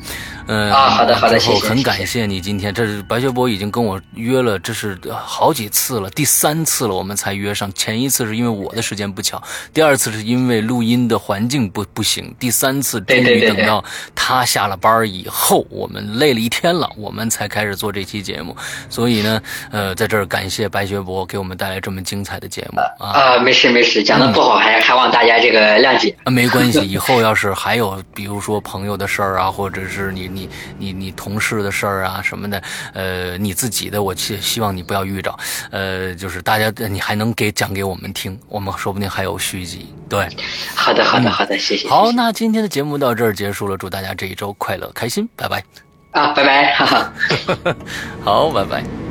嗯啊，好的好的，谢谢。很感谢你今天，这是白学博已经跟我约了，这是好几次了，第三次了，我们才约上。前一次是因为我的时间不巧，第二次是因为录音的环境不不行，第三次终于等到他下了班以后，我们累了一天了，我们才开始做这期节目。所以呢，呃，在这儿感谢白学博给我们带来这么精彩的节目啊。啊，没事没事，讲的不好还还望大家这个谅解。啊，没关系，以后要是还有比如说朋友的事儿啊，或者是你。你你你同事的事儿啊什么的，呃，你自己的，我希希望你不要遇着，呃，就是大家你还能给讲给我们听，我们说不定还有续集。对，好的好的好的，谢谢。好，那今天的节目到这儿结束了，祝大家这一周快乐开心，拜拜。啊，拜拜，哈哈，好，拜拜。